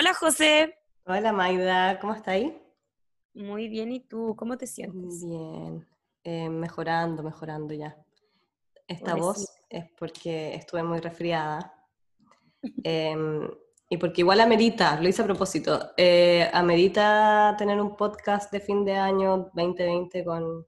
Hola José. Hola Maida, ¿cómo está ahí? Muy bien, ¿y tú? ¿Cómo te sientes? Bien, eh, mejorando, mejorando ya. Esta voz es porque estuve muy resfriada. Em, y porque igual amerita, lo hice a propósito, eh, amerita tener un podcast de fin de año 2020 con,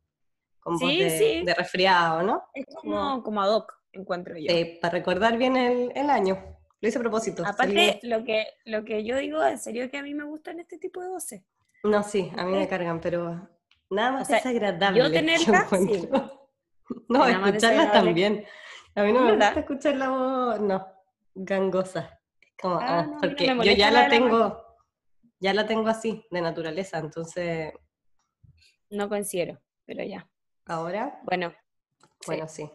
con voz de, resfriado, ¿no? Es como, como ad hoc, encuentro yo. para recordar bien el, el año. Lo hice a propósito. Aparte, lo que, lo que yo digo, en serio que a mí me gustan este tipo de voces. No, sí, a mí me cargan, pero nada más es agradable. Yo tenerla, sí. No, escucharlas también. A mí no me gusta escuchar la voz, no, gangosa. Como, ah, ah porque yo ya la tengo, ya la tengo así, de naturaleza, entonces... No considero, pero ya. ¿Ahora? Bueno. Bueno, sí.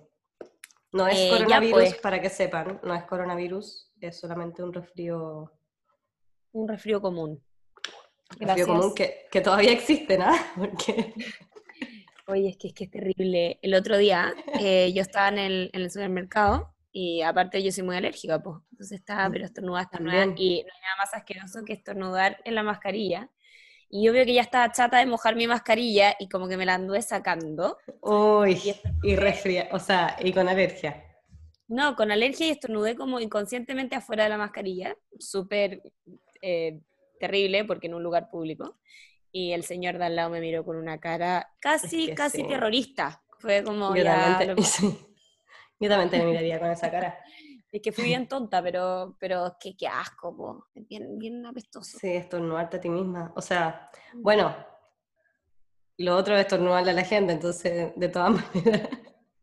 No es eh, coronavirus, pues. para que sepan, no es coronavirus, es solamente un resfrío. Un resfrío común. Un resfrío común que, que, todavía existe, ¿no? Porque... Oye, es que, es que es terrible. El otro día eh, yo estaba en el, en el, supermercado y aparte yo soy muy alérgica, pues. Entonces estaba, mm, pero estornudar, estornudar. Y no hay nada más asqueroso que estornudar en la mascarilla. Y yo veo que ya estaba chata de mojar mi mascarilla y como que me la anduve sacando. Uy, y, y o sea, y con alergia. No, con alergia y estornudé como inconscientemente afuera de la mascarilla, súper eh, terrible porque en un lugar público. Y el señor de al lado me miró con una cara casi, casi terrorista. Fue como Yo ya... También Yo también te miraría con esa cara. Es que fui bien tonta, pero, pero qué, qué asco, Bien, bien apestoso. Sí, estornudarte a ti misma. O sea, bueno, lo otro es estornudarle a la gente, entonces, de todas maneras.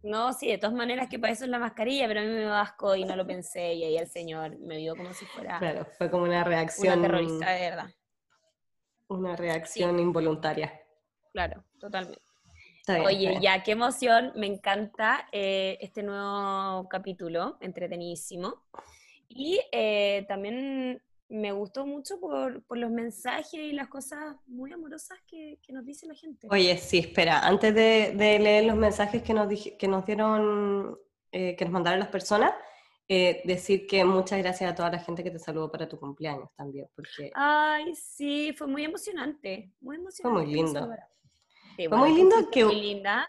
No, sí, de todas maneras que para eso es la mascarilla, pero a mí me asco y no lo pensé y ahí el señor me vio como si fuera... Claro, fue como una reacción... Una terrorista de verdad. Una reacción involuntaria. Claro, totalmente. Oye, ya, qué emoción, me encanta eh, este nuevo capítulo, entretenidísimo. Y eh, también me gustó mucho por, los mensajes y las cosas muy amorosas que, nos dice la gente. Oye, sí, espera, antes de, leer los mensajes que nos, que nos dieron, eh, que nos mandaron las personas, eh, decir que muchas gracias a toda la gente que te saludó para tu cumpleaños también, porque... Ay, sí, fue muy emocionante, muy emocionante. Fue muy lindo. Fue muy lindo que... Muy linda.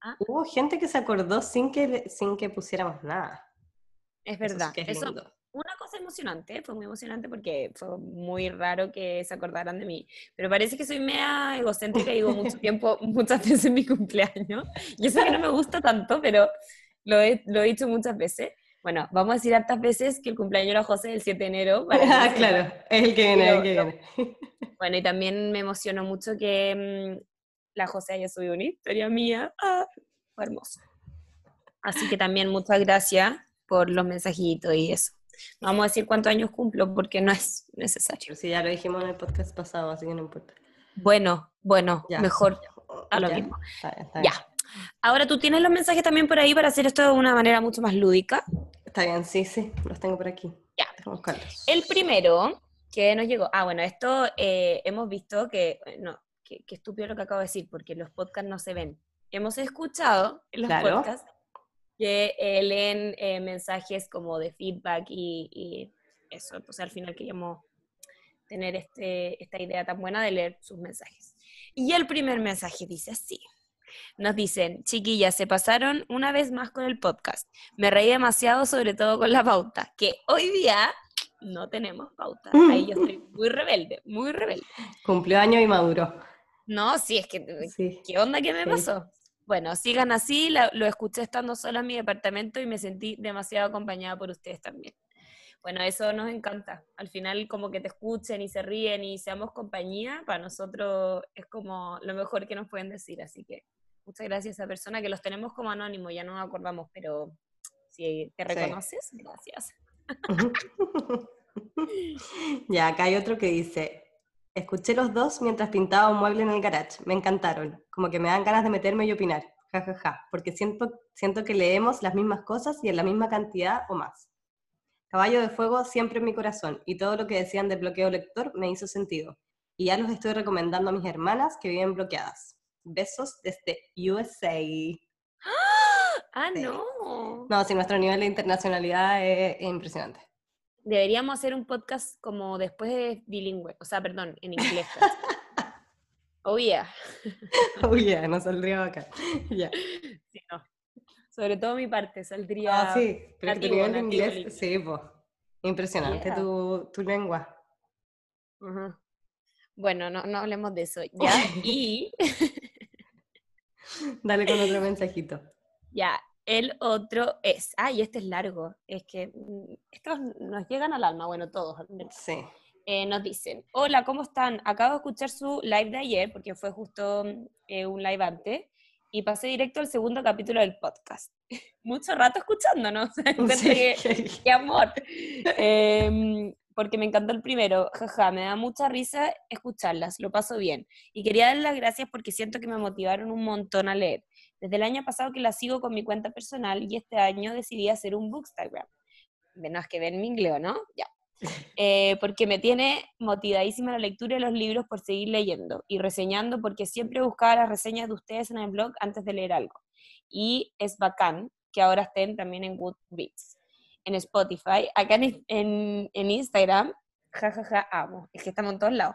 ¿Ah? Hubo gente que se acordó sin que, sin que pusiéramos nada. Es verdad, eso, una cosa emocionante, fue muy emocionante porque fue muy raro que se acordaran de mí, pero parece que soy media egocéntrica y digo mucho tiempo, muchas veces en mi cumpleaños. Yo sé que no me gusta tanto, pero lo he, lo he dicho muchas veces. Bueno, vamos a decir hartas veces que el cumpleaños era José el 7 de enero. ah, claro, es el que viene, el que viene. Bueno, y también me emocionó mucho que mm, la José haya subido una historia mía. Ah, fue hermoso. Así que también muchas gracias por los mensajitos y eso. No vamos a decir cuántos años cumplo porque no es necesario. Sí, ya lo dijimos en el podcast pasado, así que no importa. Bueno, bueno, mejor a lo mismo. ya. Ahora tú tienes los mensajes también por ahí para hacer esto de una manera mucho más lúdica. Está bien, sí, sí, los tengo por aquí. Ya. El primero que nos llegó, ah, bueno, esto eh, hemos visto que, no, que, estúpido lo que acabo de decir, porque los podcasts no se ven. Hemos escuchado en los podcasts que eh, leen eh, mensajes como de feedback y, eso. Entonces al final queríamos tener este, esta idea tan buena de leer sus mensajes. Y el primer mensaje dice así. Nos dicen, chiquillas, se pasaron una vez más con el podcast. Me reí demasiado, sobre todo con la pauta, que hoy día no tenemos pauta. Ahí yo estoy muy rebelde, muy rebelde. Cumplió año y maduro. No, sí, es que, ¿qué onda que me pasó? Bueno, sigan así, lo escuché estando sola en mi departamento y me sentí demasiado acompañada por ustedes también. Bueno, eso nos encanta. Al final, como que te escuchen y se ríen y seamos compañía, para nosotros es como lo mejor que nos pueden decir. Así que muchas gracias a esa persona que los tenemos como anónimos, ya no nos acordamos, pero si te reconoces, gracias. ya, acá hay otro que dice, Escuché los dos mientras pintaba un mueble en el garage. Me encantaron. Como que me dan ganas de meterme y opinar. Ja, ja, ja. Porque siento, siento que leemos las mismas cosas y en la misma cantidad o más. Caballo de Fuego siempre en mi corazón. Y todo lo que decían de bloqueo lector me hizo sentido. Y ya los estoy recomendando a mis hermanas que viven bloqueadas. Besos desde USA. ¡Ah, no! No, sí, nuestro nivel de internacionalidad es impresionante. Deberíamos hacer un podcast como después de bilingüe, o sea, perdón, en inglés. oh yeah. oh yeah, no saldría acá. Ya. Sí, no. Sobre todo mi parte, saldría. Ah, sí, pero nivel de inglés, sí, pues. Impresionante tu, tu, lengua. Bueno, no, no hablemos de eso. Ya, y. Dale con otro mensajito. Ya, el otro es, ay, este es largo, es que mm, estos nos llegan al alma, bueno, todos. Sí. Eh, nos dicen, hola, ¿cómo están? Acabo de escuchar su live de ayer, porque fue justo eh, un live antes, y pasé directo al segundo capítulo del podcast. Mucho rato escuchándonos, sí. qué, amor. Em, porque me encantó el primero, jaja, me da mucha risa escucharlas, lo paso bien. Y quería dar las gracias porque siento que me motivaron un montón a leer. Desde el año pasado que la sigo con mi cuenta personal y este año decidí hacer un bookstagram. Menos que ver mi inglés, ¿no? Ya. Eh, porque me tiene motivadísima la lectura de los libros por seguir leyendo y reseñando porque siempre buscaba las reseñas de ustedes en el blog antes de leer algo. Y es bacán que ahora estén también en Goodreads, en Spotify, acá en, en, en Instagram, jajaja, amo, es que estamos en todos lados.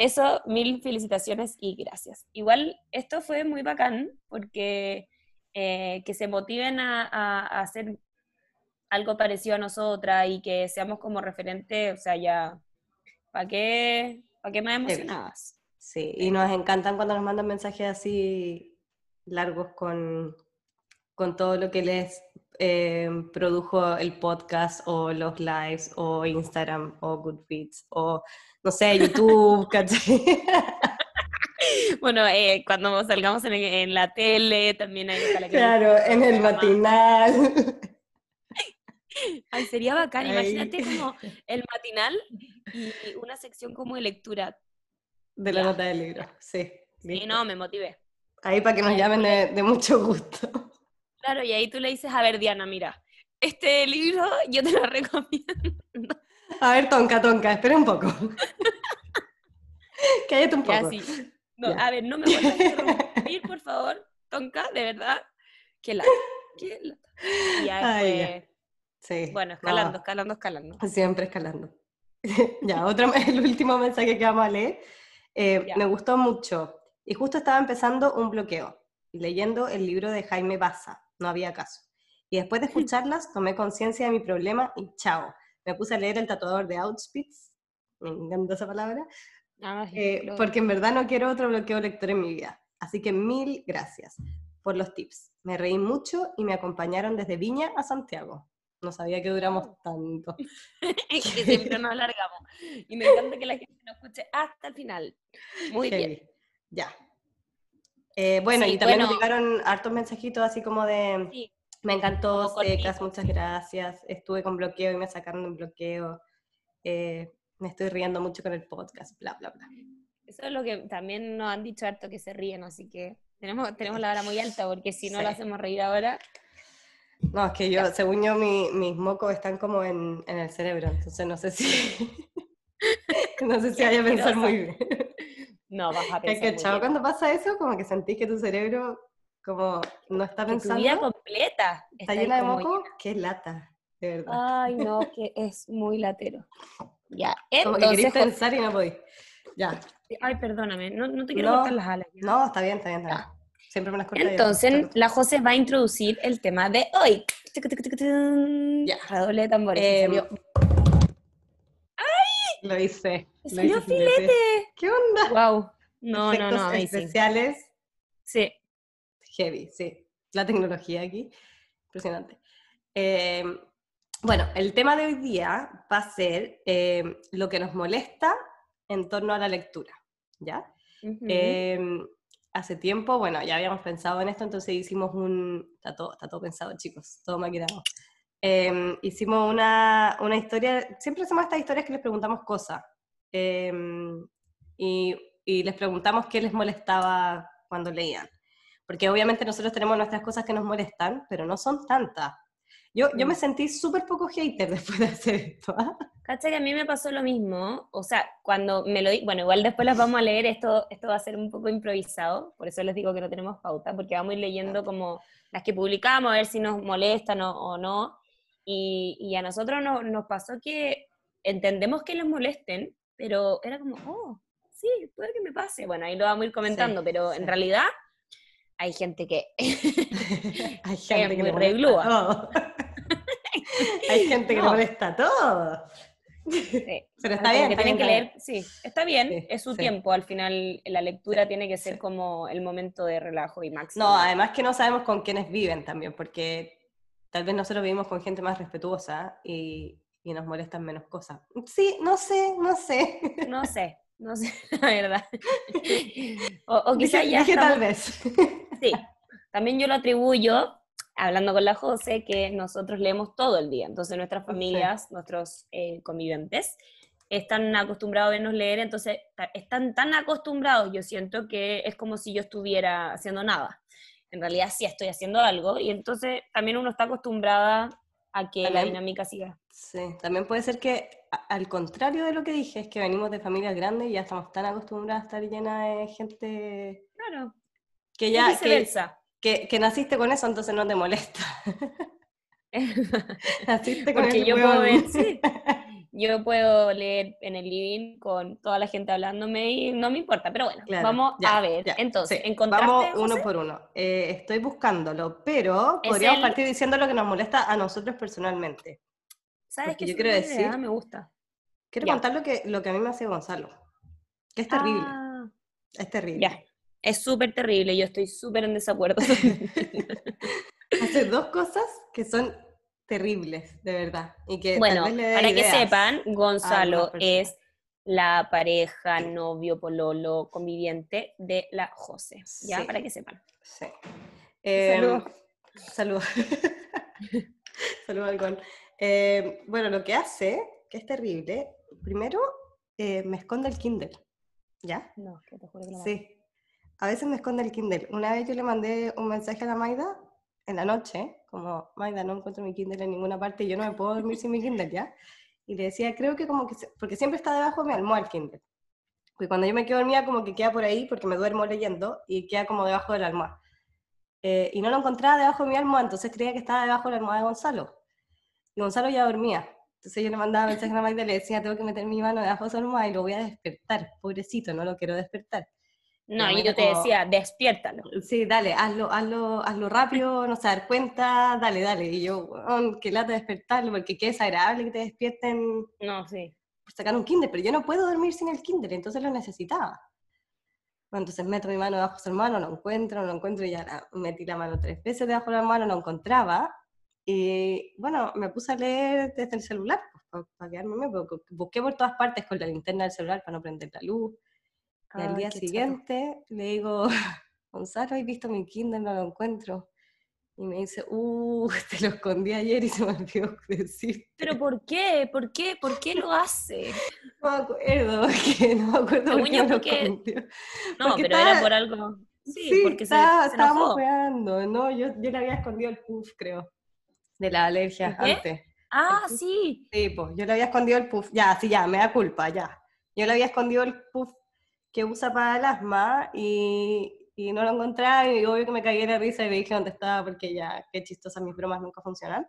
Eso, mil felicitaciones y gracias. Igual esto fue muy bacán porque eh, que se motiven a, hacer algo parecido a nosotras y que seamos como referente, o sea, ya, ¿para qué, ¿para qué más emocionadas? Sí, y nos encantan cuando nos mandan mensajes así largos con, con todo lo que les eh, produjo el podcast o los lives o Instagram o Goodreads o no sé, YouTube, ¿cachai? Bueno, eh, cuando salgamos en, la tele, también hay la Claro, en el matinal. Ay, sería bacán, imagínate como el matinal y una sección como de lectura. De la nota del libro, sí. Sí, no, me motivé. Ahí para que nos llamen de, mucho gusto. Claro, y ahí tú le dices, a ver, Diana, mira, este libro yo te lo recomiendo. A ver, Tonka, Tonka, espera un poco. Cállate un poco. a ver, no me vuelvas a interrumpir, por favor. Tonka, de verdad. Qué lata. Qué lata. ya, Sí. Bueno, escalando, escalando, escalando. Siempre escalando. ya, otro, el último mensaje que vamos a leer. Eh, me gustó mucho. Y justo estaba empezando un bloqueo, leyendo el libro de Jaime Baza, no había caso. Y después de escucharlas, tomé conciencia de mi problema y chao me puse a leer El tatuador de Auschwitz, me encanta esa palabra, ah, eh, porque en verdad no quiero otro bloqueo lector en mi vida. Así que mil gracias por los tips. Me reí mucho y me acompañaron desde Viña a Santiago. No sabía que duramos oh. tanto. que siempre nos alargamos. Y me encanta que la gente nos escuche hasta el final. Muy bien. Ya. Eh, bueno, y también nos llegaron hartos mensajitos así como de... Me encantó, Secas, muchas gracias. Estuve con bloqueo y me sacaron un bloqueo. Eh, me estoy riendo mucho con el podcast, bla, bla, bla. Eso es lo que también nos han dicho harto que se ríen, así que tenemos, tenemos la hora muy alta, porque si no lo hacemos reír ahora. No, es que yo, según yo, mis mocos están como en, en, el cerebro, entonces no sé si. no sé si vaya a pensar muy bien. No, vas a pensar. Es que, chavo, cuando pasa eso, como que sentís que tu cerebro como no está pensando. Tu vida completa. Está, llena de moco, qué lata, de verdad. Ay, no, que es muy latero. Ya, entonces. Como que querías pensar y no podís. Ya. Ay, perdóname, no, no te quiero cortar las alas. No, está bien, está bien, está bien. Siempre me las corto Entonces, la José va a introducir el tema de hoy. Ya. Redoble de tambores. Eh. Lo hice. Hice filete. ¿Qué onda? Wow. No, no, no. Especiales. Sí heavy, sí. La tecnología aquí, impresionante. Eh, bueno, el tema de hoy día va a ser eh, lo que nos molesta en torno a la lectura, ¿ya? Em, hace tiempo, bueno, ya habíamos pensado en esto, entonces hicimos un... Está todo, está todo pensado, chicos, todo maquinado. Eh, hicimos una, una, historia, siempre hacemos estas historias que les preguntamos cosas. Em, y, y les preguntamos qué les molestaba cuando leían porque obviamente nosotros tenemos nuestras cosas que nos molestan, pero no son tantas. Yo, yo me mm. sentí súper poco hater después de hacer esto. ¿ah? Cacha que a mí me pasó lo mismo, o sea, cuando me lo bueno, igual después las vamos a leer, esto, esto va a ser un poco improvisado, por eso les digo que no tenemos pauta, porque vamos a ir leyendo como las que publicamos, a ver si nos molestan o, no. Y, y a nosotros no, nos pasó que entendemos que les molesten, pero era como, oh, sí, puede que me pase. Bueno, ahí lo vamos a ir comentando, pero en realidad hay gente que hay gente que molesta todo. hay gente que le molesta todo. Pero está bien. tienen que leer, sí, está bien, es su tiempo. Al final, la lectura tiene que ser como el momento de relajo y máximo. No, además que no sabemos con quiénes viven también, porque tal vez nosotros vivimos con gente más respetuosa y, y nos molestan menos cosas. Sí, no sé, no sé. No sé, no sé, la verdad. O, quizás ya. tal vez. Sí, también yo lo atribuyo, hablando con la José, que nosotros leemos todo el día. Entonces, nuestras familias, nuestros eh, conviventes, están acostumbrados a vernos leer, entonces están tan acostumbrados, yo siento que es como si yo estuviera haciendo nada. En realidad sí estoy haciendo algo, y entonces también uno está acostumbrada a que la dinámica siga. Sí, también puede ser que al contrario de lo que dije, es que venimos de familias grandes y ya estamos tan acostumbrados a estar llena de gente. Claro. Que ya. Que, que, naciste con eso, entonces no te molesta. naciste con Porque yo puedo ver, sí. Yo puedo leer en el living con toda la gente hablándome y no me importa, pero bueno, vamos a ver. Entonces, Vamos uno por uno. Eh, estoy buscándolo, pero podríamos partir diciendo lo que nos molesta a nosotros personalmente. ¿Sabes qué? Yo quiero decir. me gusta. Quiero contar lo que, lo que a mí me hace Gonzalo. Que es terrible. Ah. Es terrible. Ya. Es súper terrible. Yo estoy súper en desacuerdo. hace dos cosas que son terribles, de verdad. Y que bueno, para que sepan, Gonzalo es la pareja, novio, pololo, conviviente de la José. Ya, para que sepan. Sí. Eh, Saludos. Saludos al eh, bueno, lo que hace, que es terrible, primero eh, me esconde el Kindle. ¿Ya? No, que te juro que no. Sí. A veces me esconde el Kindle. Una vez yo le mandé un mensaje a la Maida en la noche, como, Maida, no encuentro mi Kindle en ninguna parte y yo no me puedo dormir sin mi Kindle, ¿ya? Y le decía, creo que como que, porque siempre está debajo de mi almohada el Kindle. Porque cuando yo me quedo dormida, como que queda por ahí, porque me duermo leyendo, y queda como debajo de la almohada. Eh, y no lo encontraba debajo de mi almohada, entonces creía que estaba debajo de la almohada de Gonzalo. Y Gonzalo ya dormía. Entonces yo le mandaba mensaje a Magda y le decía, tengo que meter mi mano debajo de su almohada y lo voy a despertar. Pobrecito, no lo quiero despertar. No, y yo te decía, despiértalo. Sí, dale, hazlo, hazlo, hazlo rápido, no se dar cuenta, dale, dale. Y yo, oh, que lata despertarlo, porque qué desagradable que te despierten. No, sí. Por sacar un kinder, pero yo no puedo dormir sin el kinder, entonces lo necesitaba. Bueno, entonces meto mi mano debajo de su mano, lo encuentro, no lo encuentro, y ya metí la mano tres veces debajo de la mano, no encontraba, y bueno, me puse a leer desde el celular, pues, para, quedarme, busqué por todas partes con la linterna del celular para no prender la luz. Y al día siguiente le digo, Gonzalo, ¿has visto mi Kindle? No lo encuentro. Y me dice, uh, te lo escondí ayer y se me olvidó decir. ¿Pero por qué? ¿Por qué? ¿Por qué lo hace? No me acuerdo, que no me acuerdo por qué porque... No, pero era por algo... Sí, porque está, se, estábamos jugando, ¿no? Yo, yo le había escondido el puff, creo, de la alergia antes. Ah, sí. Sí, pues yo le había escondido el puff. Ya, sí, ya, me da culpa, ya. Yo le había escondido el puff que usa para el asma y, y no lo encontraba y obvio que me caí en la risa y le dije dónde estaba porque ya, qué chistosa, mis bromas nunca funcionan.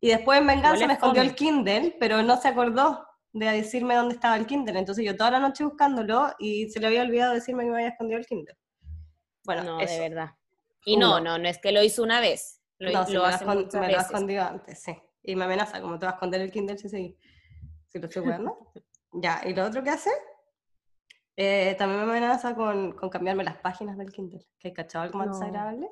Y después en venganza me escondió el Kindle, pero no se acordó de decirme dónde estaba el Kindle. Entonces yo toda la noche buscándolo y se le había olvidado decirme que me había escondido el Kindle. Bueno, no, de verdad. Y no, no, no es que lo hizo una vez. Lo, no, lo, hace me, me lo ha escondido antes, sí. Y me amenaza, como te vas a esconder el Kindle si, si, si lo estoy jugando. ya, y lo otro que hace eh, también me amenaza con, con, cambiarme las páginas del Kindle, que cachado algo más desagradable.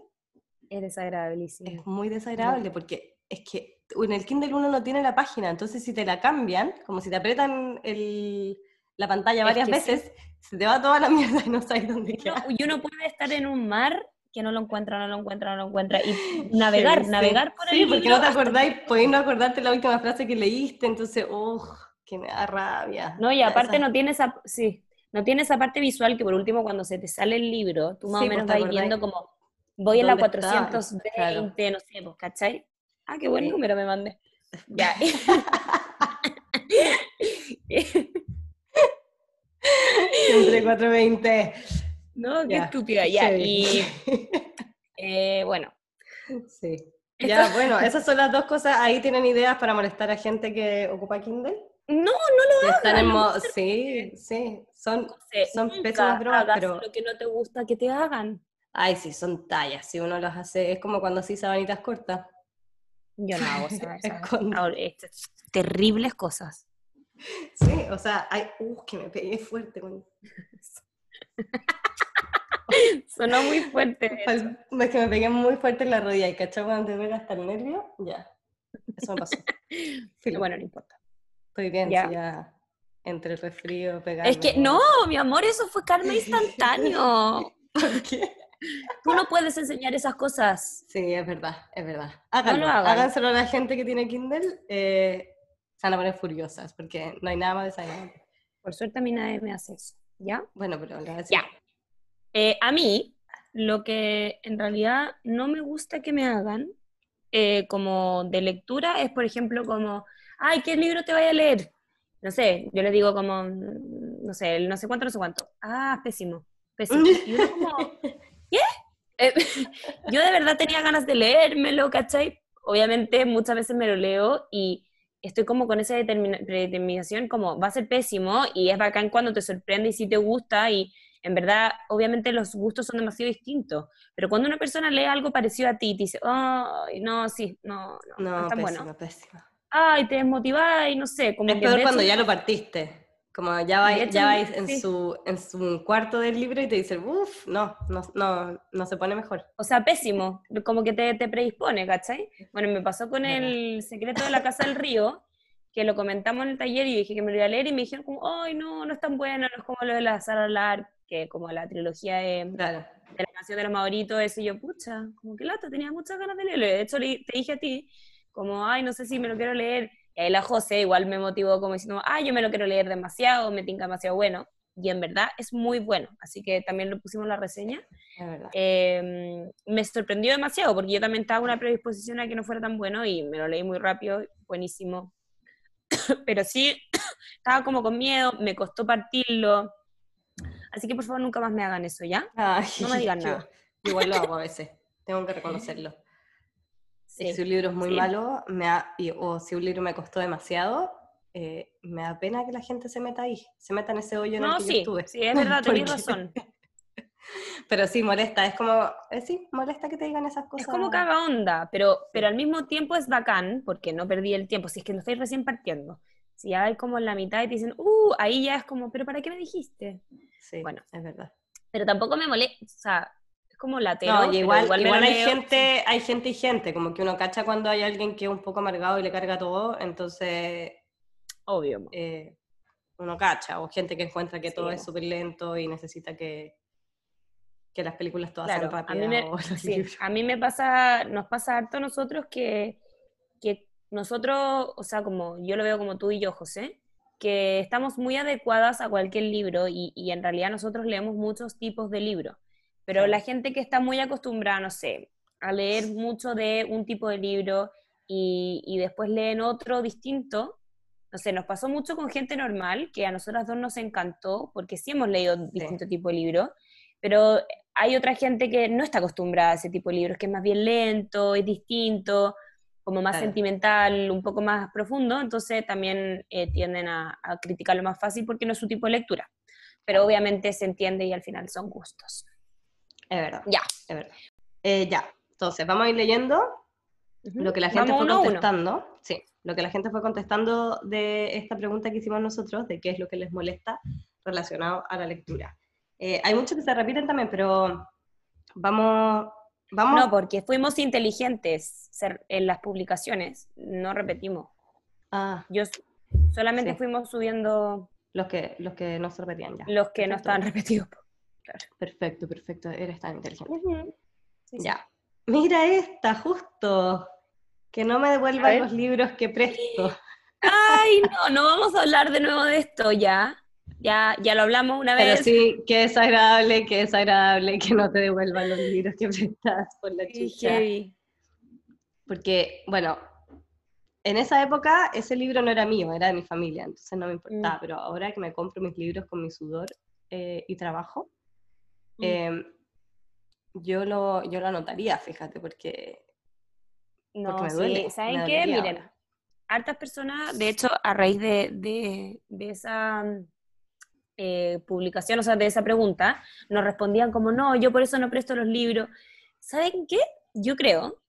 Es desagradable, sí. Es muy desagradable porque es que en el Kindle uno no tiene la página, entonces si te la cambian, como si te aprietan el, la pantalla varias veces, se te va toda la mierda y no sabes dónde queda. y uno puede estar en un mar que no lo encuentra, no lo encuentra, no lo encuentra, y navegar, navegar por el Sí, porque no te acordáis, podéis no acordarte la última frase que leíste, entonces, uff, que me da rabia. No, y aparte no tienes, sí, no tiene esa parte visual que por último cuando se te sale el libro, tú más o menos vas viendo como, voy en la 420, no sé, pues, ¿cachai? Ah, qué buen número me mandé. Ya. Siempre 420. No, qué estúpida, ya. Y eh, bueno. Sí. Ya, bueno, esas son las dos cosas. Ahí tienen ideas para molestar a gente que ocupa Kindle. No, no lo Están hagan. en sí, sí, son, son pésimas bromas, pero... lo que no te gusta que te hagan. Ay, sí, son tallas, si uno las hace, es como cuando así sabanitas cortas. Yo no hago ahora, estas terribles cosas. Sí, o sea, ay, uh, que me pegué fuerte con... Sonó muy fuerte. Es que me pegué muy fuerte en la rodilla y cachai cuando te pega hasta el nervio, ya. Eso me pasó. Bueno, no importa. Estoy bien, ya. sí, ya entre el resfrío, pegarme. Es que no, mi amor, eso fue karma instantáneo. ¿Por qué? Tú no puedes enseñar esas cosas. Sí, es verdad, es verdad. Háganlo, lo hagan. háganselo a la gente que tiene Kindle, eh, se van a poner furiosas, porque no hay nada más desagradable. Por suerte a mí nadie me hace eso. ¿Ya? Bueno, pero decir- Ya. Eh, a mí, lo que en realidad no me gusta que me hagan eh, como de lectura es, por ejemplo, como, ay, ¿qué libro te vaya a leer? No sé, yo le digo como, no sé, el no sé cuánto, no sé cuánto. Ah, pésimo, pésimo. Y uno como, ¿qué? Eh, yo de verdad tenía ganas de leérmelo, ¿cachai? Obviamente muchas veces me lo leo y estoy como con esa determina- predeterminación como va a ser pésimo y es bacán cuando te sorprende y si te gusta y en verdad obviamente los gustos son demasiado distintos, pero cuando una persona lee algo parecido a ti y te dice, ay, no, sí, no, no, no, No, es tan pésima, bueno, pésima. Ay, te desmotivás y no sé, como Es que peor cuando ya lo partiste. Como ya vais, ya vais en, sí. su, en su cuarto del libro y te dicen, uff, no, no, no, no se pone mejor. O sea, pésimo, como que te, te predispone, ¿cachai? Bueno, me pasó con el secreto de la Casa del Río, que lo comentamos en el taller y dije que me lo iba a leer y me dijeron como, ay, no, no es tan bueno, no es como lo de la Sara Lar, que como la trilogía de, Claro. de la canción de los Mauritos, eso y yo, pucha, como que lata, tenía muchas ganas de leerlo. De hecho, le- te dije a ti, como, ay, no sé si me lo quiero leer. Y ahí la José igual me motivó como diciendo, ay, yo me lo quiero leer demasiado, me tinca demasiado bueno. Y en verdad es muy bueno, así que también lo pusimos en la reseña. Eh, me sorprendió demasiado porque yo también estaba una predisposición a que no fuera tan bueno y me lo leí muy rápido, buenísimo. Pero sí, estaba como con miedo, me costó partirlo. Así que por favor nunca más me hagan eso, ¿ya? Ay, No me digan yo nada. Igual lo hago a veces, tengo que reconocerlo. Sí. Si un libro es muy sí. malo, me da- y- o si un libro me costó demasiado, eh, me da pena que la gente se meta ahí, se meta en ese hoyo en el que yo sí, estuve. sí, es verdad, tenés razón. Pero sí, molesta, es como, eh, sí, molesta que te digan esas cosas. Es como caga onda, pero, pero al mismo tiempo es bacán porque no perdí el tiempo. Si es que lo estáis recién partiendo. Si ya hay como en la mitad y te dicen, uh, ahí ya es como, pero ¿para qué me dijiste? Sí, Bueno. es verdad. Pero tampoco me molesta, o sea, como latero. No, igual, hay gente, hay gente y gente, como que uno cacha cuando hay alguien que es un poco amargado y le carga todo, entonces Obvio. eh, uno cacha, o gente que encuentra que todo es súper lento y necesita que, que las películas todas Claro, sean a rápidas. mí, me, o sí, a mí me pasa, nos pasa harto a nosotros que, que nosotros, o sea, como yo lo veo como tú y yo, José, que estamos muy adecuadas a cualquier libro y, y en realidad nosotros leemos muchos tipos de libros, pero la gente que está muy acostumbrada, no sé, a leer mucho de un tipo de libro y, y después leen otro distinto, no sé, nos pasó mucho con gente normal, que a nosotras dos nos encantó, porque sí hemos leído distinto tipo de libros, pero hay otra gente que no está acostumbrada a ese tipo de libros, que es más bien lento, es distinto, como más Claro. sentimental, un poco más profundo, entonces también eh, tienden a, a criticarlo más fácil porque no es su tipo de lectura. Pero obviamente se entiende y al final son gustos. Es verdad, Ya. es verdad. Eh, ya, entonces vamos a ir leyendo Ujú. lo que la gente Vamos fue a uno. contestando. Sí, lo que la gente fue contestando de esta pregunta que hicimos nosotros, de qué es lo que les molesta relacionado a la lectura. Eh, hay muchos que se repiten también, pero vamos, vamos No, porque fuimos inteligentes en las publicaciones, no repetimos. Ah, Yo solamente Sí. fuimos subiendo los que, los que no se repetían ya. los que no Perfecto. estaban repetidos. Perfecto, perfecto, eres tan inteligente. Ujú. Sí, sí. Ya. Mira esta, justo. Que no me devuelvan los libros que presto. Ay, no, no vamos a hablar de nuevo de esto ya. Ya, ya lo hablamos una Pero vez. sí, qué desagradable, qué desagradable que no te devuelvan los libros que prestas por la Sí, heavy. Porque, bueno, en esa época ese libro no era mío, era de mi familia, entonces no me importaba. Mm. Pero ahora que me compro mis libros con mi sudor eh, y trabajo, Mm. eh, yo, lo, yo lo anotaría, fíjate, porque No, me duele, ¿saben qué? Miren, hartas personas, de hecho, a raíz de, esa eh, publicación, o sea, de esa pregunta, nos respondían como, no, yo por eso no presto los libros. ¿Saben qué? Yo creo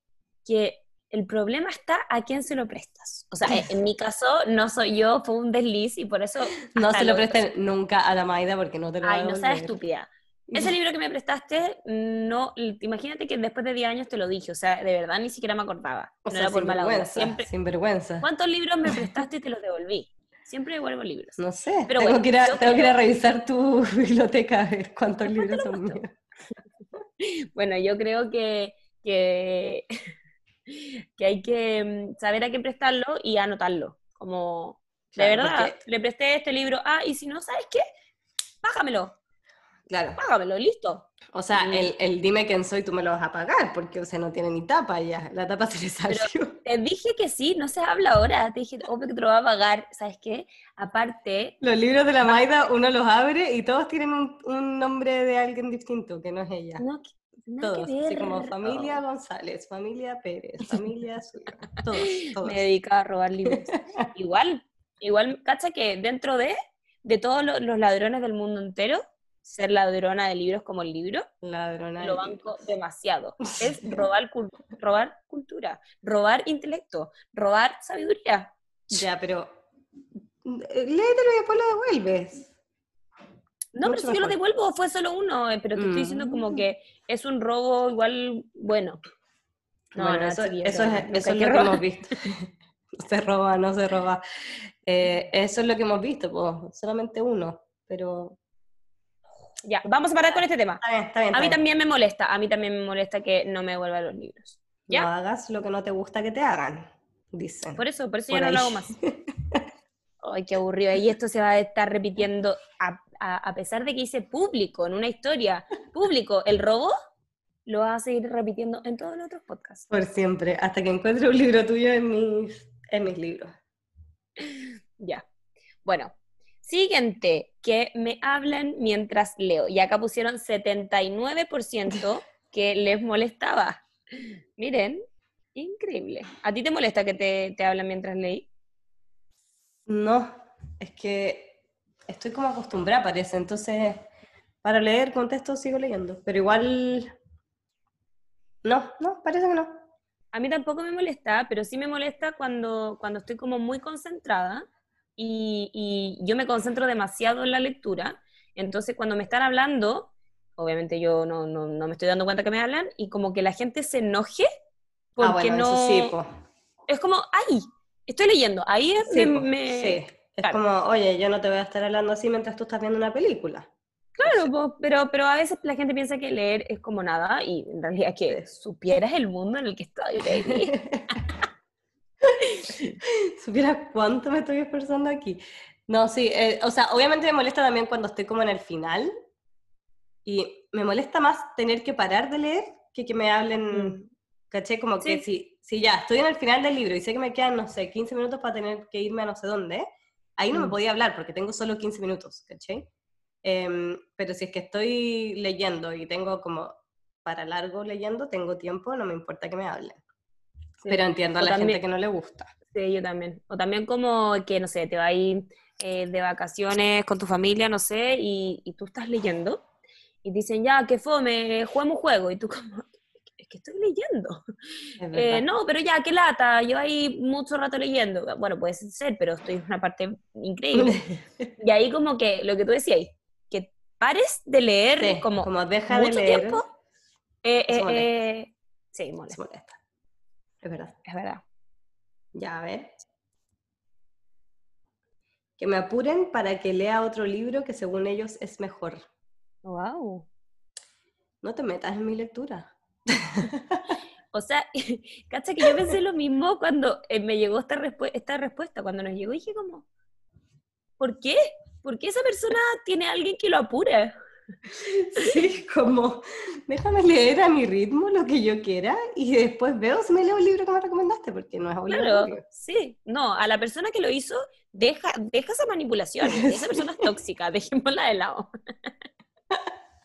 que el problema está a quién se lo prestas. O sea, en mi caso, no soy yo, fue un desliz y por eso... No se lo presten nunca a la Maida porque no te lo Ay, no seas estúpida. Ese libro que me prestaste, no, imagínate que después de 10 años te lo dije, o sea, de verdad ni siquiera me acordaba. no era por mala Siempre, sin vergüenza. ¿Cuántos libros me prestaste y te los devolví? Siempre devuelvo libros. No sé, pero tengo, que, ir a, tengo que ir a revisar tu biblioteca a ver cuántos libros son míos. bueno, yo creo que, que, que hay que mm, saber a qué prestarlo y anotarlo. Como, de verdad, le presté este libro, ah, y si no, ¿sabes qué? Págamelo. Claro. Págamelo, listo. O sea, el, el, dime quién soy, tú me lo vas a pagar, porque, o sea, no tiene ni tapa ya. La tapa se le salió. te dije que sí, no se habla ahora. Te dije, obvio que te lo va a pagar. ¿Sabes qué? Aparte. Los libros de la Maida, uno los abre y todos tienen un, un nombre de alguien distinto, que no es ella. No, todos, así como familia González, familia Pérez, familia suya, todos, todos. Me dedica a robar libros. igual, igual, cacha que dentro de, de todos los, ladrones del mundo entero, ser ladrona de libros como el libro, ladrona lo banco demasiado. Es robar, robar cultura, robar intelecto, robar sabiduría. Ya, pero léetelo y después lo devuelves. No, pero si yo lo devuelvo fue solo uno, eh, pero te estoy diciendo como mm. que es un robo igual bueno. No, bueno, eso, eso, es, eso es lo que hemos visto. no se roba, no se roba. Eh, eso es lo que hemos visto, pues, solamente uno, pero... Ya, vamos a parar con este tema. Está bien, está bien, a mí también me molesta, a mí también me molesta que no me devuelvan los libros. ¿Ya? No hagas lo que no te gusta que te hagan, dicen. Por eso, por eso ya no lo hago más. Ay, qué aburrido. Y esto se va a estar repitiendo a a, pesar de que hice público en una historia, público, el robo, lo vas a seguir repitiendo en todos los otros podcasts. Por siempre, hasta que encuentre un libro tuyo en mis, en mis libros. Ya. Bueno, siguiente, que me hablen mientras leo. Y acá pusieron 79% que les molestaba. Miren, increíble. ¿A ti te molesta que te, te hablen mientras leí? No, es que estoy como acostumbrada, parece. Entonces, para leer contesto sigo leyendo. Pero igual. No, no, parece que no. A mí tampoco me molesta, pero sí me molesta cuando, cuando estoy como muy concentrada y, y yo me concentro demasiado en la lectura. Entonces, cuando me están hablando, obviamente yo no, no, no, me estoy dando cuenta que me hablan, y como que la gente se enoje ah, porque no... sí, Es como, ay, estoy leyendo, ahí me, es como, oye, yo no te voy a estar hablando así mientras tú estás viendo una película. Claro, pero, pero a veces la gente piensa que leer es como nada y en realidad que supieras el mundo en el que estoy. supieras cuánto me estoy esforzando aquí. No, sí, eh, o sea, obviamente me molesta también cuando estoy como en el final y me molesta más tener que parar de leer que que me hablen, mm. caché, como que si, si ya estoy en el final del libro y sé que me quedan, no sé, 15 minutos para tener que irme a no sé dónde, Ahí no me mm. podía hablar porque tengo solo 15 minutos, ¿cachai? Em, pero si es que estoy leyendo y tengo como para largo leyendo, tengo tiempo, no me importa que me hablen. Pero entiendo a la gente que no le gusta. Sí, yo también. O también como que, no sé, te vas a ir eh, de vacaciones con tu familia, no sé, y, y, tú estás leyendo y dicen, ya, que fome, juguemos un juego. Y tú como, que estoy leyendo. Eh, no, pero ya, qué lata, yo ahí mucho rato leyendo. Bueno, puede ser, pero estoy en una parte increíble. y ahí como que lo que tú decías, que pares de leer como, como deja de leer. Tiempo, eh, eh, sí, molesta. Es verdad. Es verdad. Ya, a ver. Que me apuren para que lea otro libro que según ellos es mejor. Wow. No te metas en mi lectura. o sea, cacha que yo pensé lo mismo cuando eh, me llegó esta, esta respuesta, cuando nos llegó, dije como, ¿por qué? ¿Por qué esa persona tiene a alguien que lo apure? Sí, como, déjame leer a mi ritmo lo que yo quiera y después veo si me leo el libro que me recomendaste, porque no es obligatorio. Claro, sí, no, a la persona que lo hizo, deja, deja esa manipulación, esa persona es tóxica, dejémosla de lado.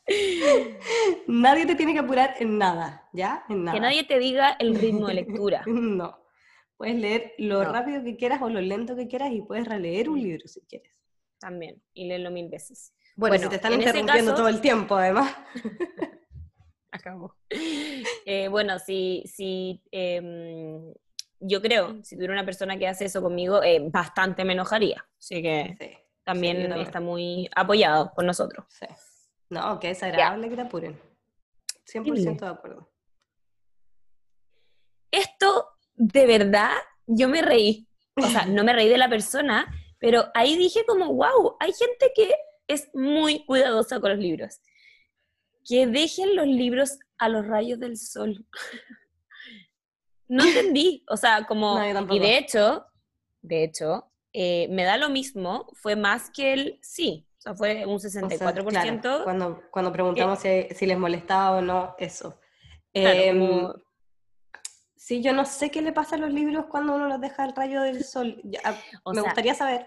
Nadie te tiene que apurar en nada, ¿ya? Que nadie te diga el ritmo de lectura. no. Puedes leer lo rápido que quieras o lo lento que quieras y puedes releer un mm. libro si quieres. También, y leerlo mil veces. Bueno, si te están interrumpiendo todo el tiempo, además. Acabo. Eh, bueno, si, si em, yo creo, si tuviera una persona que hace eso conmigo, eh, bastante me enojaría. Así que también, está muy apoyado por nosotros. Sí. No, que es agradable que te apuren. 100% de acuerdo. Esto, de verdad, yo me reí. O sea, no me reí de la persona, pero ahí dije como, wow, hay gente que es muy cuidadosa con los libros. Que dejen los libros a los rayos del sol. no entendí. O sea, como... y de hecho, de hecho, eh, me da lo mismo, fue más que el sí. O sea, fue un 64%. cuando, cuando preguntamos si, les molestaba o no, eso. Em, sí, yo no sé qué le pasa a los libros cuando uno los deja al rayo del sol. me gustaría saber.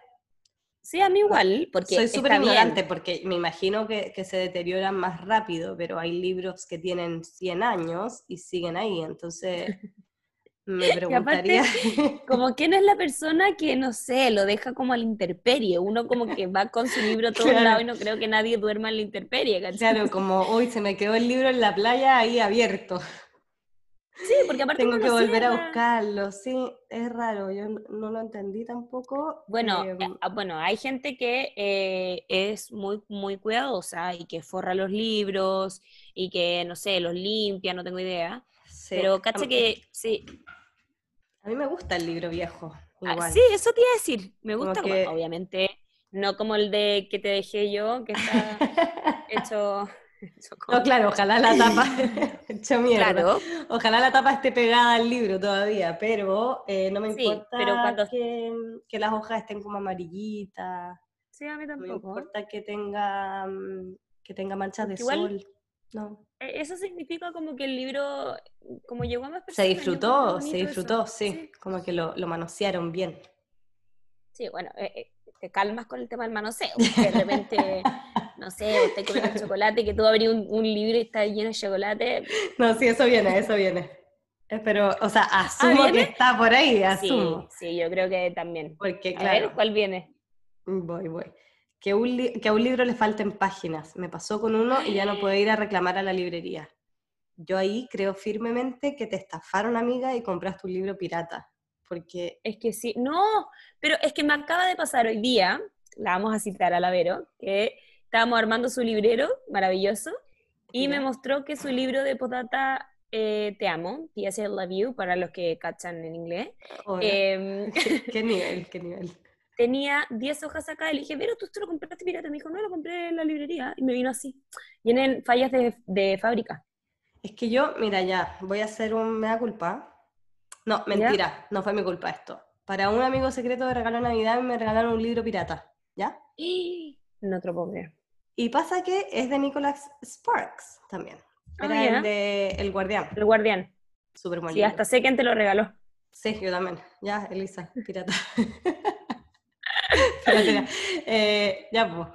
Sí, a mí igual, porque soy súper ignorante, porque me imagino que, que, se deterioran más rápido, pero hay libros que tienen 100 años y siguen ahí, entonces me preguntaría... como quién es la persona que, no sé, lo deja como a la intemperie, uno como que va con su libro a todos lados y no creo que nadie duerma en la intemperie, Claro, como hoy se me quedó el libro en la playa ahí abierto. Sí, porque aparte tengo que volver a buscarlo, sí, es raro, yo no lo entendí tampoco. Bueno, eh, em, ah, bueno, hay gente que eh, es muy, muy cuidadosa y que forra los libros y que, no sé, los limpia, no tengo idea. Pero caché que, sí. A mí me gusta el libro viejo. Ah, sí, eso te iba a decir, me gusta, obviamente, no como el de que te dejé yo, que está hecho no, claro, ojalá la tapa, hecho mierda. Ojalá la tapa esté pegada al libro todavía, pero eh, no me importa que, las hojas estén como amarillitas. Sí, a mí tampoco. No me importa que tenga, mm, que tenga manchas de sol. No. E, eso significa como que el libro, como llegó a más personas. Se disfrutó, se disfrutó, sí. Como que lo, lo, manosearon bien. Sí, bueno, eh, eh, te calmas con el tema del manoseo. De repente no sé, usted comiendo chocolate, que tú abrí un, un, libro y está lleno de chocolate. No, sí, eso viene, eso viene. Pero, o sea, ah, asumo que está por ahí, asumo. Sí, sí, yo creo que también. Porque, claro. A ver, ¿cuál viene? Voy, voy. Que, un que a un libro le falten páginas. Me pasó con uno y ya no puedo ir a reclamar a la librería. Yo ahí creo firmemente que te estafaron, amiga, y compraste un libro pirata. Porque... Es que sí, no, pero es que me acaba de pasar hoy día, la vamos a citar a la Vero, que estábamos armando su librero, maravilloso, y me mostró que su libro de potata eh, Te amo, T.S. Love You, para los que cachan en inglés. Em, ¿Qué nivel? ¿Qué nivel? Tenía 10 hojas acá y le dije, pero tú te lo compraste pirata. Me dijo, no, lo compré en la librería. Y me vino así. Vienen fallas de, de fábrica. Es que yo, mira, ya, voy a hacer un mea culpa. No, mentira, no fue mi culpa esto. Para un amigo secreto de regalo de Navidad me regalaron un libro pirata, ¿ya? No te lo puedo y pasa que es de Nicholas Sparks también. Ah, Era el de El Guardián. El Guardián. Súper Sí, hasta sé quién te lo regaló. Sí, yo también. Ya, Elisa, pirata. eh, ya, pues.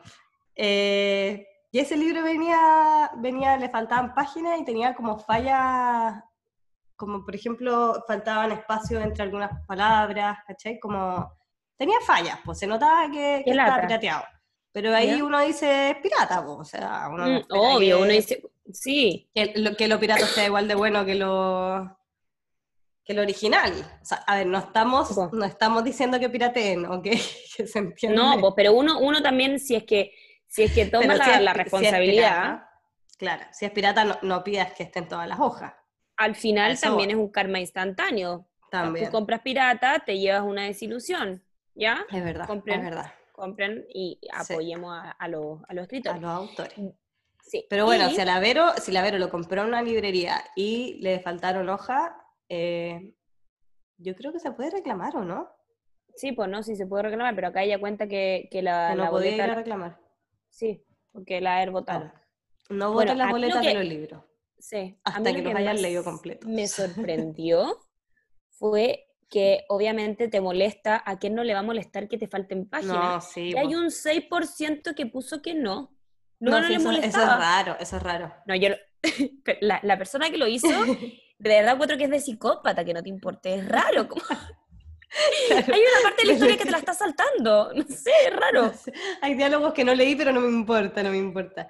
Eh, y ese libro venía, venía, le faltaban páginas y tenía como fallas, como por ejemplo, faltaban espacios entre algunas palabras, ¿cachai? Como, tenía fallas, pues se notaba que, que estaba pirateado. Pero ahí uno dice es pirata, o sea, uno mm, obvio, uno dice, sí. Que lo, que lo pirata sea igual de bueno que lo que lo original. O sea, a ver, no estamos, no estamos diciendo que pirateen, ¿ok? que se entiende. No, pues, pero uno, uno también, si es que, si es que toma la, responsabilidad. claro, si es pirata, no, no, pidas que estén todas las hojas. Al final también es un karma instantáneo. También. tú compras pirata, te llevas una desilusión, ¿ya? Es verdad, es verdad compren y apoyemos a, los, escritores. A los autores. Mm, sí. Pero bueno, si, a la Vero, si la Vero lo compró en una librería y le faltaron hojas, eh, yo creo que se puede reclamar, ¿o no? Sí, pues no, sí se puede reclamar, pero acá ella cuenta que, que la, no la podía ir a reclamar. Sí, porque la haber votado. No voten las boletas de los libros. Sí. Hasta que, los hayan leído completo. Me sorprendió fue que obviamente te molesta, ¿a quién no le va a molestar que te falten páginas? No, sí, y hay un 6% que puso que no. No, no, eso, es raro, eso es raro. No, yo, la, la persona que lo hizo, de verdad encuentro que es de psicópata, que no te importe, es raro. como- Hay una parte de la historia que te la está saltando, no sé, es raro. Hay diálogos que no leí, pero no me importa, no me importa.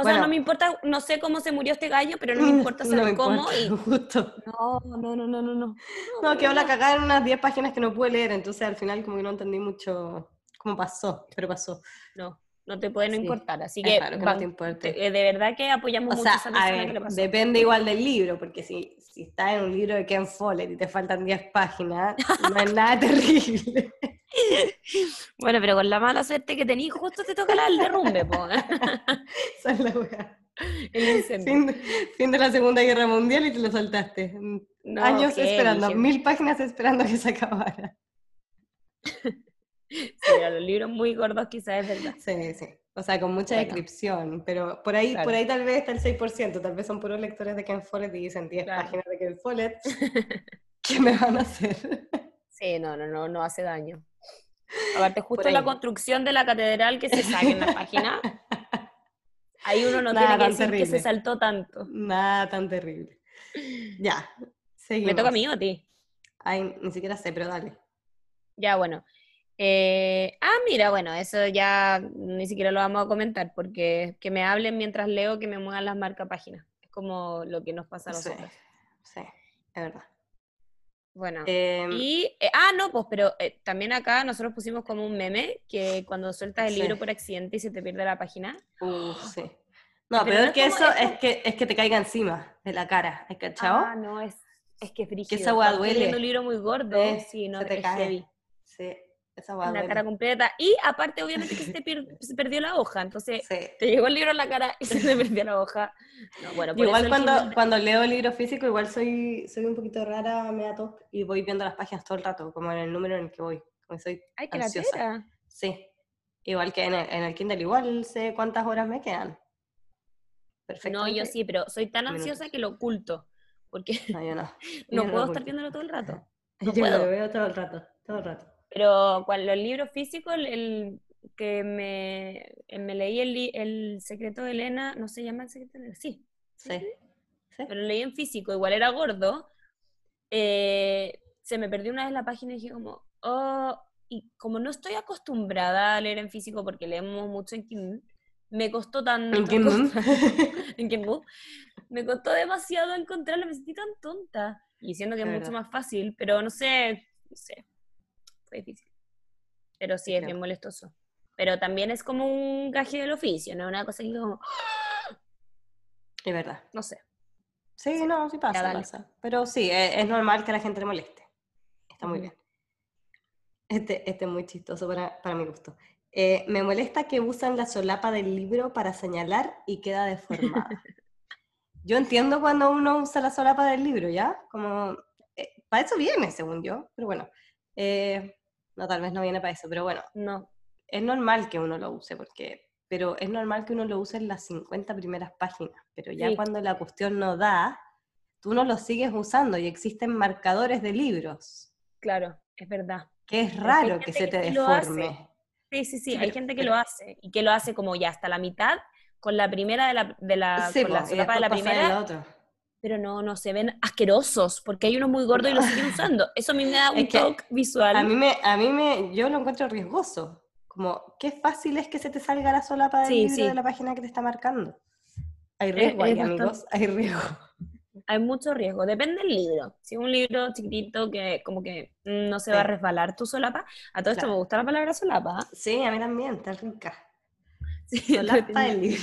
O sea, Bueno. no me importa, no sé cómo se murió este gallo, pero no me importa No saber me cómo. importa, Y... justo. No, no, no, no, no, no. No, quedó la cagada en unas 10 páginas que no pude leer, entonces al final como que no entendí mucho cómo pasó, pero pasó. No, no te puede no Sí, importar. Así que, raro que no ban- te de verdad que apoyamos O mucho sea, a esa a persona que le ver, pasó. depende igual del libro, porque si, si está en un libro de Ken Follett y te faltan 10 páginas, no es nada terrible. Bueno, pero con la mala suerte que tenís, justo te toca la- el derrumbe, po. Esa es la weá. El incendio. Fin, de- fin de la Segunda Guerra Mundial y te lo saltaste. No, Años esperando, mil páginas esperando que se acabara. Sí, a los libros muy gordos quizás es verdad. Sí, sí. O sea, con mucha Bueno. descripción, pero por ahí, Claro. por ahí tal vez está el 6%, tal vez son puros lectores de Ken Follett y dicen 10 Claro. páginas de Ken Follett. ¿Qué me van a hacer? Sí, no, no, no, no hace daño. Aparte, justo la construcción de la catedral que se saque en la página, ahí uno no Nada tiene que decir que se saltó tanto. Nada tan terrible. Ya, seguimos. ¿Me toca a mí o a ti? Ay, ni siquiera sé, pero dale. Ya, bueno. Eh, ah, mira, bueno, eso ya ni siquiera lo vamos a comentar, porque que me hablen mientras leo, que me muevan las marcas páginas. Es como lo que nos pasa a Sí, nosotros. sí, es verdad. Bueno. Em, Y, eh, ah, no, pues, pero eh, también acá nosotros pusimos como un meme que cuando sueltas el Sí. libro por accidente y se te pierde la página. uf, sí. No, Pero peor es que eso es es que, es que te caiga encima de la cara, ¿has cachado? Ah, no, es, es que es brígido. esa leyendo duele. un libro muy gordo, Sí, sí, no, se te es cae. heavy. Esa guada la cara completa. Y aparte, obviamente, que se te pier- se perdió la hoja. Entonces, Sí. te llegó el libro en la cara y se te perdió la hoja. No, bueno, Igual el cuando, Kindle- cuando leo libro físico, igual soy, soy un poquito rara, me da toque, y voy viendo las páginas todo el rato, como en el número en el que voy. Como soy Ay, qué ansiosa. latera. Sí. Igual que en el, en el Kindle, igual sé cuántas horas me quedan. Perfecto. No, yo sí, pero soy tan minutos. ansiosa que lo oculto. Porque No, yo no. no Yo puedo lo estar viéndolo todo el rato. Yo no puedo. lo veo todo el rato, todo el rato. Pero cuando los libros físicos, el, el que me, eh, me leí el, el secreto de Elena, ¿no se llama el secreto de Elena? Sí, Sí. ¿Sí? pero lo leí en físico, igual era gordo. eh, se me perdió una vez la página y dije como, oh, y como no estoy acostumbrada a leer en físico porque leemos mucho en Kindle, me costó tanto ¿En Kindle? en Kindle, me costó demasiado encontrarla, me sentí tan tonta. Y siendo que es mucho más fácil, pero no sé, no sé, fue difícil. Pero sí, es bien molestoso. Pero también es como un gaje del oficio, ¿no? Una cosa que como, Es verdad. no sé. Sí, no, sí pasa, dale. pasa. Pero sí, es, es normal que a la gente le moleste. Está muy bien. Este, este es muy chistoso para, para mi gusto. Eh, me molesta que usan la solapa del libro para señalar y queda deformada. Yo entiendo cuando uno usa la solapa del libro, ¿ya? Como, eh, para eso viene, según yo, pero bueno. Eh, no, tal vez no viene para eso, pero bueno, No, es normal que uno lo use, porque, pero es normal que uno lo use en las 50 primeras páginas, pero ya Sí. cuando la cuestión no da, tú no lo sigues usando y existen marcadores de libros, claro, es verdad. que es que raro que se que te hace. deforme. Sí, sí, sí, hay pero- gente que pero- lo hace y que lo hace como ya hasta la mitad con la primera de la, de la, Sí, con la de la primera, la otra. Pero no, no, se ven asquerosos porque hay unos muy gordos y los siguen usando. Eso a mí me da un Es que toque visual. A mí, me, a mí me, yo lo encuentro riesgoso, como qué fácil es que se te salga la solapa del Sí, libro sí. de la página que te está marcando. Hay riesgo es bastante- amigos, hay riesgo. Hay mucho riesgo, depende del libro. Si es un libro chiquitito que como que mm, no se va a resbalar tu solapa, a todo esto me gusta la palabra solapa. Sí, a mí también, está rica. Solapa del libro.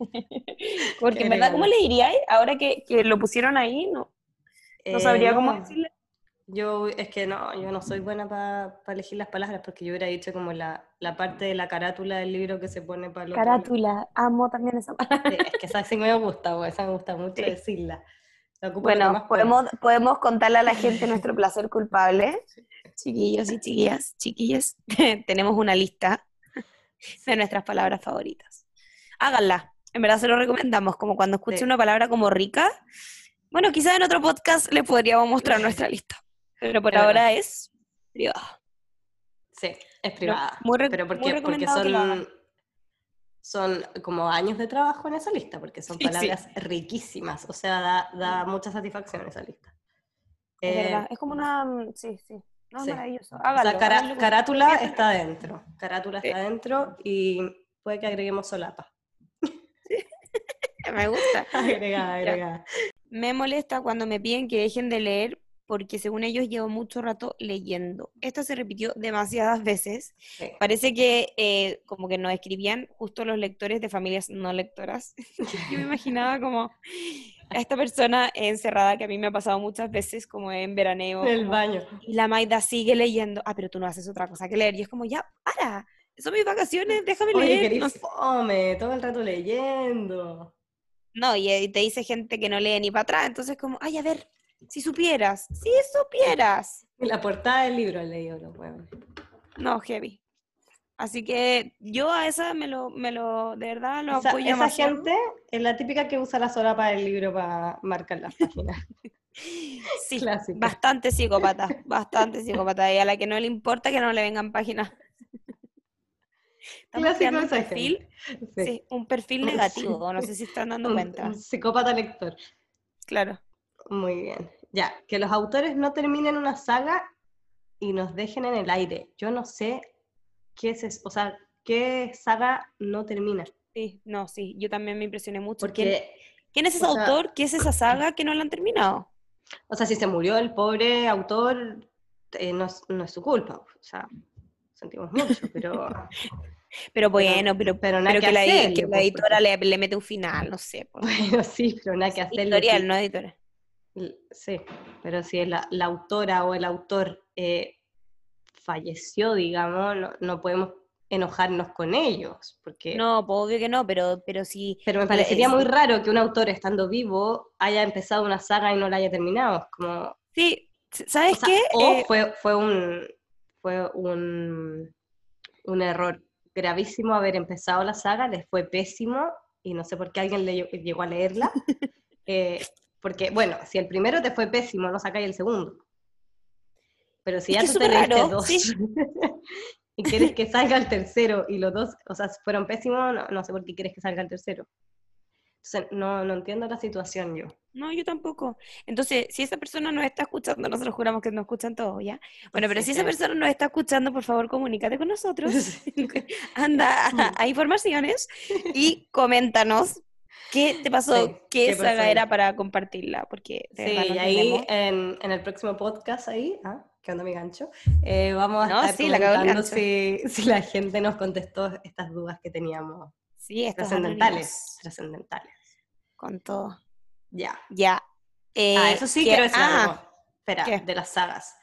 Porque en verdad, ¿cómo le diríais? Ahora que, que lo pusieron ahí, no, no Eh, sabría cómo decirle. Yo, es que no, yo no soy buena para elegir las palabras porque yo hubiera dicho como la, la parte de la carátula del libro que se pone para otro lado. Carátula, amo también esa. Sí, es que esa sí me gusta, güey, esa me gusta mucho Sí. decirla. Bueno, podemos, podemos contarle a la gente nuestro placer culpable. Chiquillos y chiquillas, chiquillas, tenemos una lista de nuestras palabras favoritas. Háganla, en verdad se lo recomendamos, como cuando escuche Sí. una palabra como rica. Bueno, quizás en otro podcast les podríamos mostrar nuestra lista, pero por Es ahora verdad. es privada. Sí, es privada. muy re- pero muy porque, porque son... son como años de trabajo en esa lista, porque son palabras riquísimas, o sea, da, mucha satisfacción esa lista. Es verdad, es como una... Sí, sí. No, es maravilloso. carátula está adentro. Carátula está adentro y puede que agreguemos solapa. Me gusta. agregada, agregada. Me molesta cuando me piden que dejen de leer porque según ellos llevo mucho rato leyendo. Esto se repitió demasiadas veces. Parece que eh, como que nos escribían justo los lectores de familias no lectoras. Yo me imaginaba como a esta persona encerrada que a mí me ha pasado muchas veces como en veraneo. En el baño. Y la Maida sigue leyendo. Ah, pero tú no haces otra cosa que leer. Y es como, ya, para. Son mis vacaciones, déjame leer. No fome, todo el rato leyendo. No, y te dice gente que no lee ni para atrás, entonces como, ay, a ver, si supieras, si supieras. La portada del libro leído, lo puedo. No, heavy. Así que yo a esa me lo, me lo de verdad lo esa, apoyo Esa gente es la típica que usa la sola para el libro para marcar las páginas. sí, bastante psicópata, bastante psicópata. Y a la que no le importa que no le vengan páginas. Estamos creando un perfil, sí. un perfil negativo, no sé si están dando cuenta. Un psicópata lector. Claro. Muy bien. Ya, que los autores no terminen una saga y nos dejen en el aire. Yo no sé qué es, o sea, qué saga no termina. Sí, no, sí, yo también me impresioné mucho. Porque, ¿Quién, es ese autor? ¿Qué es esa saga que no la han terminado? O sea, si se murió el pobre autor, eh, no, es su culpa. O sea, sentimos mucho, pero... Pero bueno, pero, pero, nada que, la, que, la, pues, editora le, le, mete un final, no sé. Bueno, sí, pero nada que hacer. Editorial, no editora. Sí, pero si la, la autora o el autor eh, falleció, digamos, no, podemos enojarnos con ellos, porque... No, pues, obvio que no, pero, pero sí... Pero me parecería muy raro que un autor estando vivo haya empezado una saga y no la haya terminado, como... Sí, ¿sabes qué? O eh, fue, fue, un, fue un, un error gravísimo haber empezado la saga, les fue pésimo, y no sé por qué alguien le, llegó a leerla, eh, porque, bueno, si el primero te fue pésimo, no sacáis el segundo. Pero si ya tú tenés dos y quieres que salga el tercero y los dos, o sea, fueron pésimos, no, sé por qué quieres que salga el tercero. Entonces, no, no entiendo la situación yo. No, yo tampoco. Entonces, si esa persona nos está escuchando, nosotros juramos que nos escuchan todos, ¿ya? Bueno, pero si esa persona nos está escuchando, por favor, comunícate con nosotros. Anda a, informaciones y coméntanos ¿Qué te pasó? ¿Qué, saga era para compartirla? Porque sí, y ahí en, en, el próximo podcast ahí, ¿ah? ¿qué onda mi gancho? Eh, vamos a no, estar sí, la si, si, la gente nos contestó estas dudas que teníamos. Sí, trascendentales. Trascendentales. Con todo. Ya. Ya. ah, eh, eso sí quiero decir ah, Espera, de las sagas.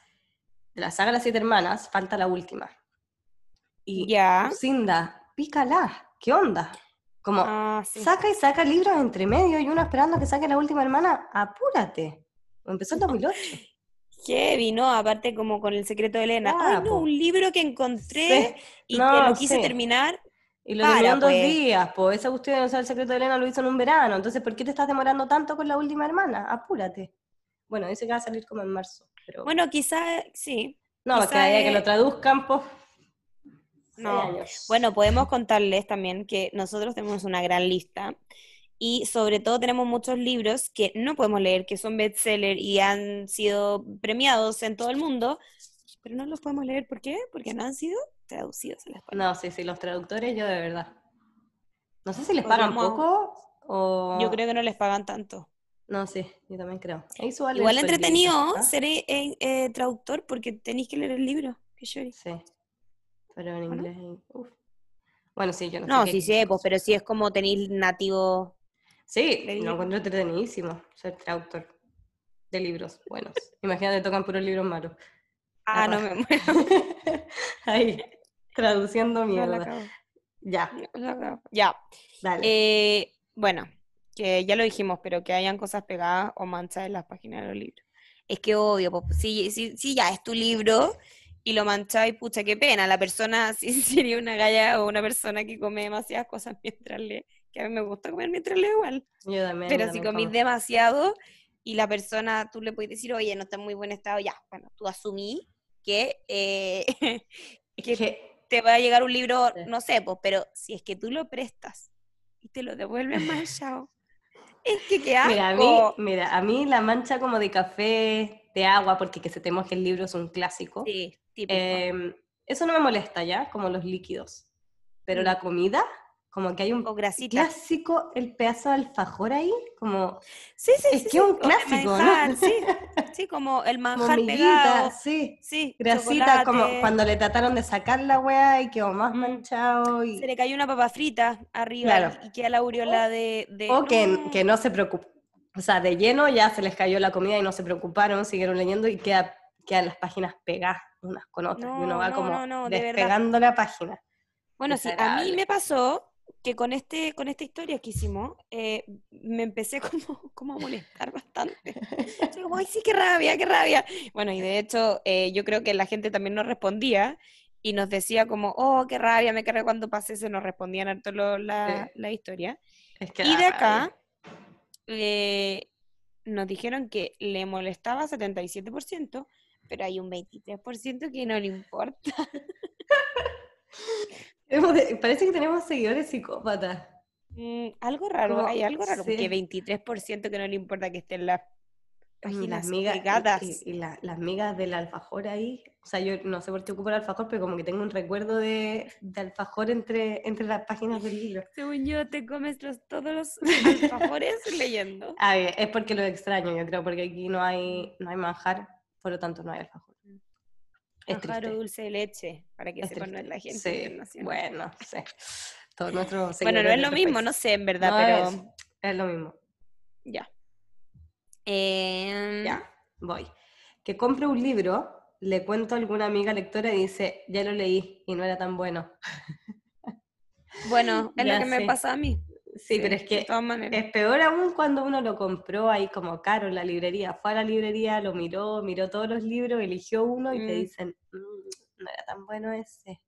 De la saga de las siete hermanas, falta la última. Y ya. Lucinda, pícala. ¿Qué onda? Como, ah, saca y saca libros entre medio y uno esperando que saque la última hermana, apúrate. Empezó en 2008. Heavy, ¿no? Aparte como con El secreto de Elena. Ay, no, un libro que encontré y que lo quise terminar. Y lo terminó en dos pues. días, pues esa cuestión de no El secreto de Elena lo hizo en un verano. Entonces, ¿por qué te estás demorando tanto con la última hermana? Apúrate. Bueno, dice que va a salir como en marzo. Pero... Bueno, quizás, sí. No, que haya que lo traduzcan, pues no. Bueno, podemos contarles también que nosotros tenemos una gran lista y sobre todo tenemos muchos libros que no podemos leer, que son bestseller y han sido premiados en todo el mundo, pero no los podemos leer. ¿Por qué? Porque no han sido traducidos español. No, sí, sí, los traductores yo de verdad. No sé si les pagan poco o... Yo creo que no les pagan tanto. No, sí, yo también creo. Igual entretenido ¿ah? ser eh, eh, traductor porque tenéis que leer el libro. Que Sí pero en inglés. Bueno, sí, yo no, no sé. No, sí sé, pues, pero sí es como tenéis nativo. Sí, lo encuentro entretenidísimo ser traductor de libros buenos. Imagínate, tocan puros libros malos. Ah, no me muero. Ahí, traduciendo mierda. Ya. Ya. Dale. Eh, bueno, que ya lo dijimos, pero que hayan cosas pegadas o manchas en las páginas de los libros. Es que obvio, pues, si, si, si ya es tu libro y lo mancháis, pucha, qué pena. La persona sí sería una galla o una persona que come demasiadas cosas mientras lee, que a mí me gusta comer mientras leo igual. Yo también. Pero si comís demasiado y la persona, tú le puedes decir, oye, no está en muy buen estado, ya, bueno, tú asumí que... Eh, que, te va a llegar un libro, no sé, pues, pero si es que tú lo prestas y te lo devuelves manchado, es que qué asco. Mira, a mí, mira, a mí la mancha como de café, de agua, porque que sepamos que el libro es un clásico. Sí, típico. Em, eso no me molesta ya, como los líquidos. Pero Mm. la comida, como que hay un grasita. clásico, el pedazo de alfajor ahí, como, Sí, sí, es sí, que sí, un clásico, manjar, ¿no? Sí, sí, como el manjar pegado. sí. Sí, Grasita, como cuando le trataron de sacar la weá y quedó más manchado. Y... Se le cayó una papa frita arriba Claro. y, queda la aureola de... de- O que, no. que no se preocupó. O sea, de lleno ya se les cayó la comida y no se preocuparon, siguieron leyendo y queda, quedan las páginas pegadas unas con otras. y uno No, va no, como no, de despegando la página. Bueno, sí, a mí me pasó que con este con esta historia que hicimos, eh, me empecé como, como a molestar bastante. Yo como, ay, sí, qué rabia, qué rabia. Bueno, y de hecho, eh, yo creo que la gente también nos respondía y nos decía como, oh, qué rabia, me cargué cuando pasé eso, nos respondían harto lo- la, Sí. la historia. Es que Y de acá eh, nos dijeron que le molestaba 77%, pero hay un 23% que no le importa. Parece que tenemos seguidores psicópatas. Mm, algo raro, Como- hay algo raro, sí. porque 23% que no le importa que estén las páginas las migas, y- y, y la- las migas del alfajor ahí. O sea, yo no sé por qué ocupo el alfajor, pero como que tengo un recuerdo de, de alfajor entre, entre las páginas del libro. Según yo, te comes los- todos los alfajores leyendo. Ah, es porque lo extraño, yo creo, porque aquí no hay, no hay manjar, por lo tanto no hay alfajor. Es Manjar o triste. dulce de leche, para que es sepan triste. la gente Sí, internacional. bueno, sí. Todos nuestros Bueno, no es lo mismo, no sé, en verdad, No pero es, es lo mismo. ya. Em, Ya, voy. Que compre un libro, le cuento a alguna amiga lectora y dice, ya lo leí y no era tan bueno. Bueno, es Ya lo que me pasa a mí. Sí, pero es De que todas maneras. es peor aún cuando uno lo compró ahí como caro en la librería. Fue a la librería, lo miró, miró todos los libros, eligió uno y te Mm. dicen, "Mm, no era tan bueno ese,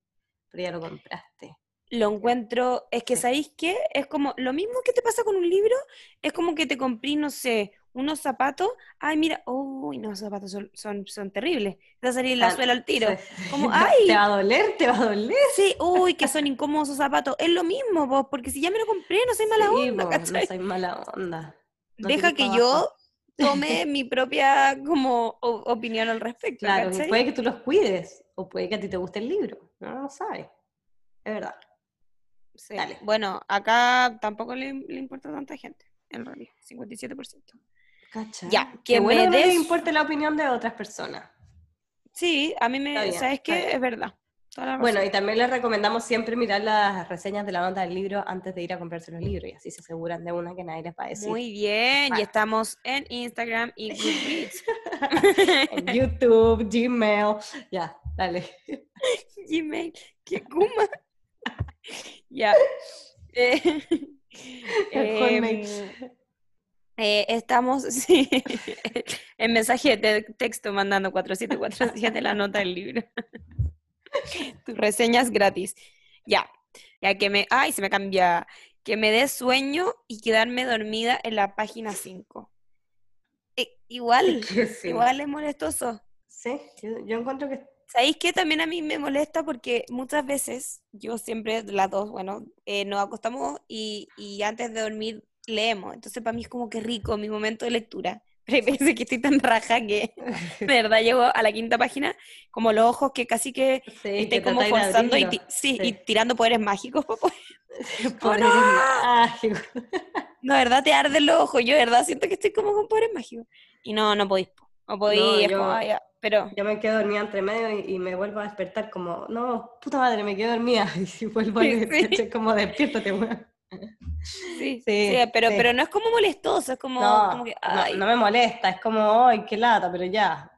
pero ya lo compraste. Lo encuentro, es que. ¿sabéis qué? Es como, lo mismo que te pasa con un libro, es como que te compré, no sé, unos zapatos, ay, mira, uy, no, esos zapatos son, son, son terribles, te va a salir la Ah, suela al tiro. sí. Como, ¿Te- ¡ay! ¿Te va a doler? ¿Te va a doler? Sí, uy, que son incómodos esos zapatos, es lo mismo, vos, porque si ya me lo compré, no soy mala Sí, onda, ¿cachai? no soy mala onda. no Deja que yo tome mi propia como o- opinión al respecto, Claro, puede que tú los cuides, o puede que a ti te guste el libro, no lo sabes. Es verdad. Sí. Dale. Bueno, acá tampoco le, le importa tanta gente, en realidad, 57%. Cacha. Ya, Qué que bueno me que no des- importe la opinión de otras personas. Sí, a mí me, bien, ¿sabes qué? Es verdad. Bueno, y también les recomendamos siempre mirar las reseñas de la nota del libro antes de ir a comprarse los libros y así se aseguran de una que nadie les va a decir. Muy bien, y estamos en Instagram y Goodreads. en YouTube, Gmail. Ya, dale. Gmail, que kuma. ya. Eh, El em, eh, estamos sí, en mensaje de te- texto mandando 4747 la nota del libro. Tus reseñas gratis. Ya. Ya que me. Ay, se me cambia. Que me dé sueño y quedarme dormida en la página 5. Eh, igual, sí. igual es molestoso. Sí, yo, yo encuentro que ¿Sabéis qué? También a mí me molesta porque muchas veces, yo siempre, las dos, bueno, eh, nos acostamos y, y antes de dormir leemos. Entonces para mí es como que rico mi momento de lectura. Pero hay veces que estoy tan raja que de verdad llego a la quinta página, como los ojos que casi que sí, estoy que como forzando y, sí, Sí. y tirando poderes mágicos. po. Poderes no! mágicos. No, de verdad te arden los ojos. Yo de verdad siento que estoy como con poderes mágicos. Y no, no podéis. po. No podéis, No, yo- como, ya, pero... Yo me quedo dormida entre medio y, y me vuelvo a despertar como, no, puta madre, me quedo dormida. Y si vuelvo a Sí. despertar, es como, despiértate, weón. Sí, Sí, sí, pero, sí. pero no es como molestoso, es como, No, como que, no, ay, no me molesta, es como, ay, qué lata, pero ya.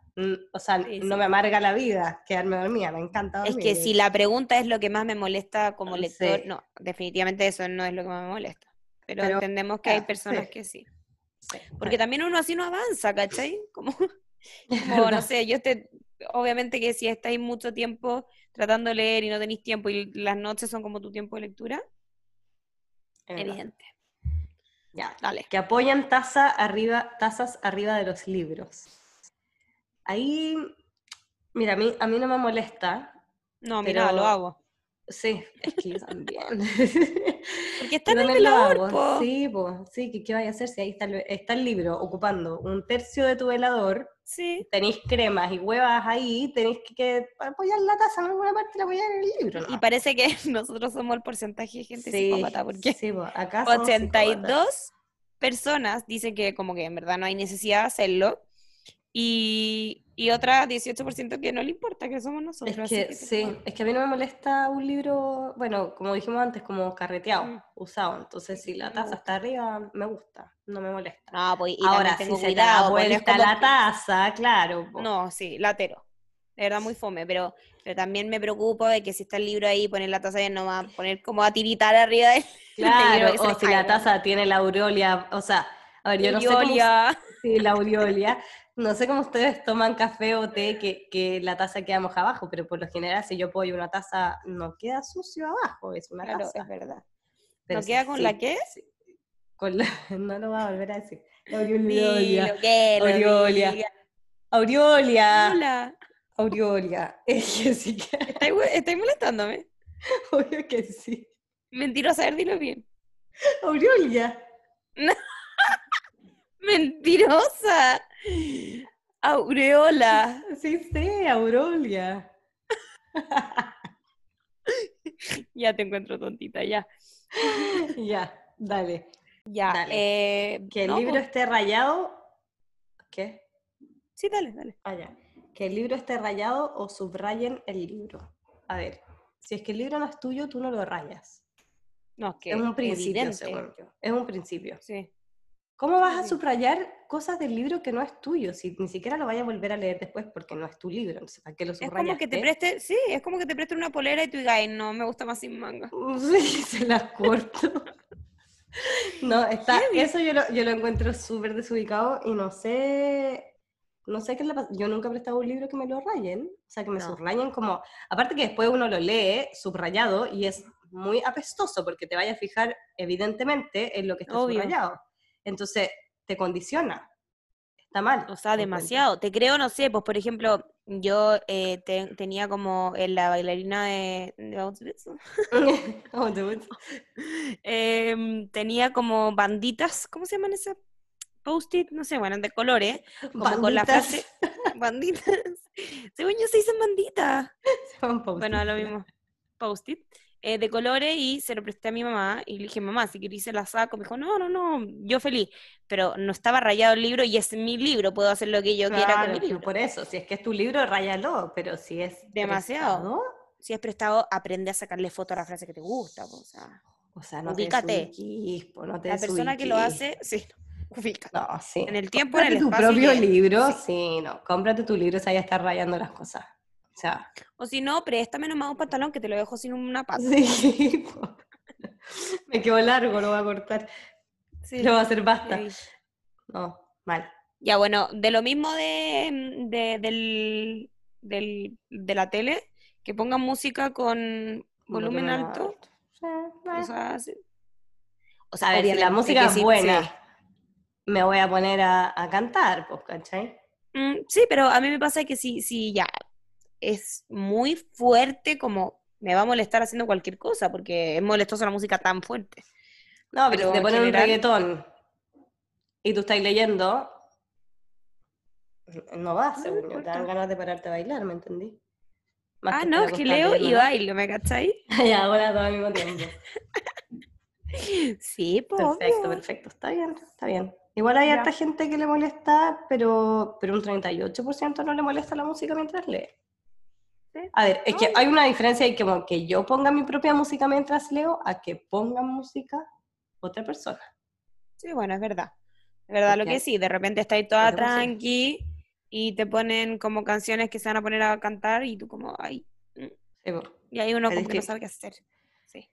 O sea, Sí, no sí. me amarga la vida quedarme dormida, me encanta Es que si la pregunta es lo que más me molesta como Sí. lector, no, definitivamente eso no es lo que más me molesta. Pero, Pero, entendemos que hay personas sí. que sí. Sí, Porque también uno así no avanza, ¿cachai? Como, como no sé, yo este, obviamente que si estáis mucho tiempo tratando de leer y no tenéis tiempo y las noches son como tu tiempo de lectura, Es verdad. evidente. Ya, Dale. que apoyan taza arriba, tazas arriba de los libros. Ahí, mira, a mí, a mí no me molesta, No, mira, Pero- lo hago. Sí, es que yo también. Porque está en el velador, po. Sí, pues, sí, ¿qué, ¿qué vaya a hacer si ahí está el, está el libro ocupando un tercio de tu velador? Sí. Tenéis cremas y huevas ahí, tenéis que, que apoyar la taza en alguna parte y apoyar el libro. Y parece que nosotros somos el porcentaje de gente sí, psicópata, porque sí, pues, acá somos 82 psicópatas. personas dicen que como que en verdad no hay necesidad de hacerlo. Y, y otra 18% que no le importa, que somos nosotros. Es que que sí, es que a mí no me molesta un libro, bueno, como dijimos antes, como carreteado, Mm. usado. Entonces, si la taza gusta. está arriba, me gusta, no me molesta. No, pues, y Ahora, si se da pues, vuelta como la taza, claro. po. No, sí, latero. De verdad muy fome, pero, pero también me preocupo de que si está el libro ahí, poner la taza ya no va a poner como a tiritar arriba del Claro, libro, o si la taza tiene la aureolia, o sea, a ver, yo no sé cómo... Sí, la aureolia. No sé cómo ustedes toman café o té que, que la taza queda moja abajo, pero por lo general si yo apoyo una taza no queda sucio abajo, es una Claro, taza. es verdad. Pero ¿No sí, queda con sí, la qué? sí. Con la, no lo voy a volver a decir. Aureolia. Aureolia. Aureolia. Hola. Aureolia. Es Jessica. ¿Estáis, molestándome? Obvio que sí. Mentirosa, a ver, dilo bien. Aureolia. Mentirosa. Aureola. Sí, sí, Aureolia. Ya te encuentro tontita, ya. ya, dale. Ya. Dale. eh, Que el no, libro pues, esté rayado. ¿Qué? Sí, dale, dale. Ah, ya. Que el libro esté rayado o subrayen el libro. A ver, si es que el libro no es tuyo, tú no lo rayas. No, es que es un principio, evidente. según yo. Es un principio. Sí. ¿Cómo vas a subrayar cosas del libro que no es tuyo? Si ni siquiera lo vayas a volver a leer después porque no es tu libro. Entonces, ¿para qué lo Es subrayaste? como que te preste, sí, es como que te preste una polera y tú digas, "Ay, no, me gusta más sin manga. Sí, se las corto. No, está, eso yo lo, yo lo encuentro súper desubicado y no sé, no sé qué le pasa. Yo nunca he prestado un libro que me lo rayen, o sea, que me No. subrayen como, aparte que después uno lo lee subrayado y es muy apestoso porque te vaya a fijar evidentemente en lo que está Obvio. subrayado. Entonces, te condiciona. Está mal. O sea, demasiado. Te creo, no sé, pues por ejemplo, yo eh, te- tenía como en la bailarina de, de em, tenía como banditas, ¿cómo se llaman esas? Post-it, no sé, bueno, de colores, como con la Banditas. frase, banditas. Según yo se dicen banditas. Bueno, lo mismo. Post-it. Eh, de colores y se lo presté a mi mamá y le dije, mamá, si querés se la saco. Me dijo, no, no, no, yo feliz. Pero no estaba rayado el libro y es mi libro, puedo hacer lo que yo quiera con mi libro. por eso, si es que es tu libro, ráyalo, pero si es Demasiado. prestado, Si es prestado, aprende a sacarle foto a la frase que te gusta. O sea, o sea, no Ubícate. te desubiquís, po, no te la persona que lo hace, sí, ubica. No, sí. En el tiempo, en Cómprate el tu espacio propio libro, Sí. sí. no, cómprate tu libro, si ahí estar rayando las cosas. O sea, O si no, préstame nomás un pantalón que te lo dejo sin una pata. sí, me quedó largo, lo voy a cortar, Sí, lo voy a hacer basta. sí. No, mal. Ya, bueno, de lo mismo de, de- del, del- de la tele, que pongan música con volumen alto. O eh. sea, sí. O A sea, ver, si la música es buena, me voy a poner a, a cantar, pues, ¿cachai? Mm, sí, pero a mí me pasa que si, si ya es muy fuerte, como me va a molestar haciendo cualquier cosa, porque es molestosa la música tan fuerte. No, pero, Pero si te en ponen un reggaetón y tú estás leyendo, no vas, No según me yo, te dan ganas de pararte a bailar, ¿me entendí? Más Ah, no, es que leo y bailo, ¿me cachai? Y ahora todo al mismo tiempo. Sí, pues. Perfecto, perfecto, está bien, está bien. Igual hay Ya. harta gente que le molesta, pero, pero un 38% no le molesta la música mientras lee. Sí. A ver, es que hay una diferencia y como que yo ponga mi propia música mientras leo a que ponga música otra persona. Sí, bueno, es verdad. Es verdad lo que sí, de repente estás toda música. tranqui y te ponen como canciones que se van a poner a cantar y tú como, ay, Sí, po. y ahí uno como que no sabe qué hacer. Sí.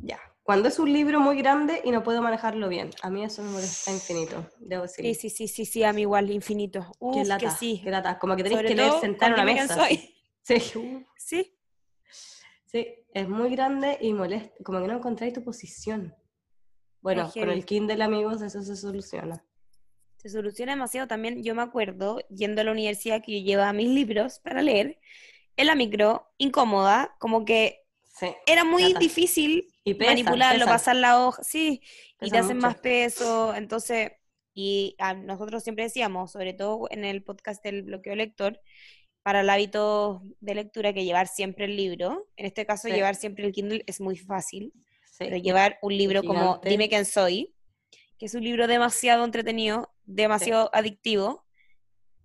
Ya. Cuando es un libro muy grande y no puedo manejarlo bien. A mí eso me molesta infinito, debo decir. Sí, sí, sí, sí, sí, a mí igual, infinito. Uf, Qué que lata, sí. qué lata. Como que tenés Sobre que leer sentar en una mesa. soy. Sí, Sí, sí, es muy grande y molesta. Como que no encontráis tu posición. Bueno, con el. Kindle, amigos, eso se soluciona. se soluciona demasiado también. Yo me acuerdo, yendo a la universidad, que yo llevaba mis libros para leer, en la micro, incómoda, como que era muy difícil manipularlo, pasar la hoja, sí, y te hacen más peso, entonces, y nosotros siempre decíamos, sobre todo en el podcast del bloqueo lector, para el hábito de lectura que llevar siempre el libro, en este caso llevar siempre el Kindle es muy fácil, pero llevar un libro como Dime quién soy, que es un libro demasiado entretenido, demasiado adictivo,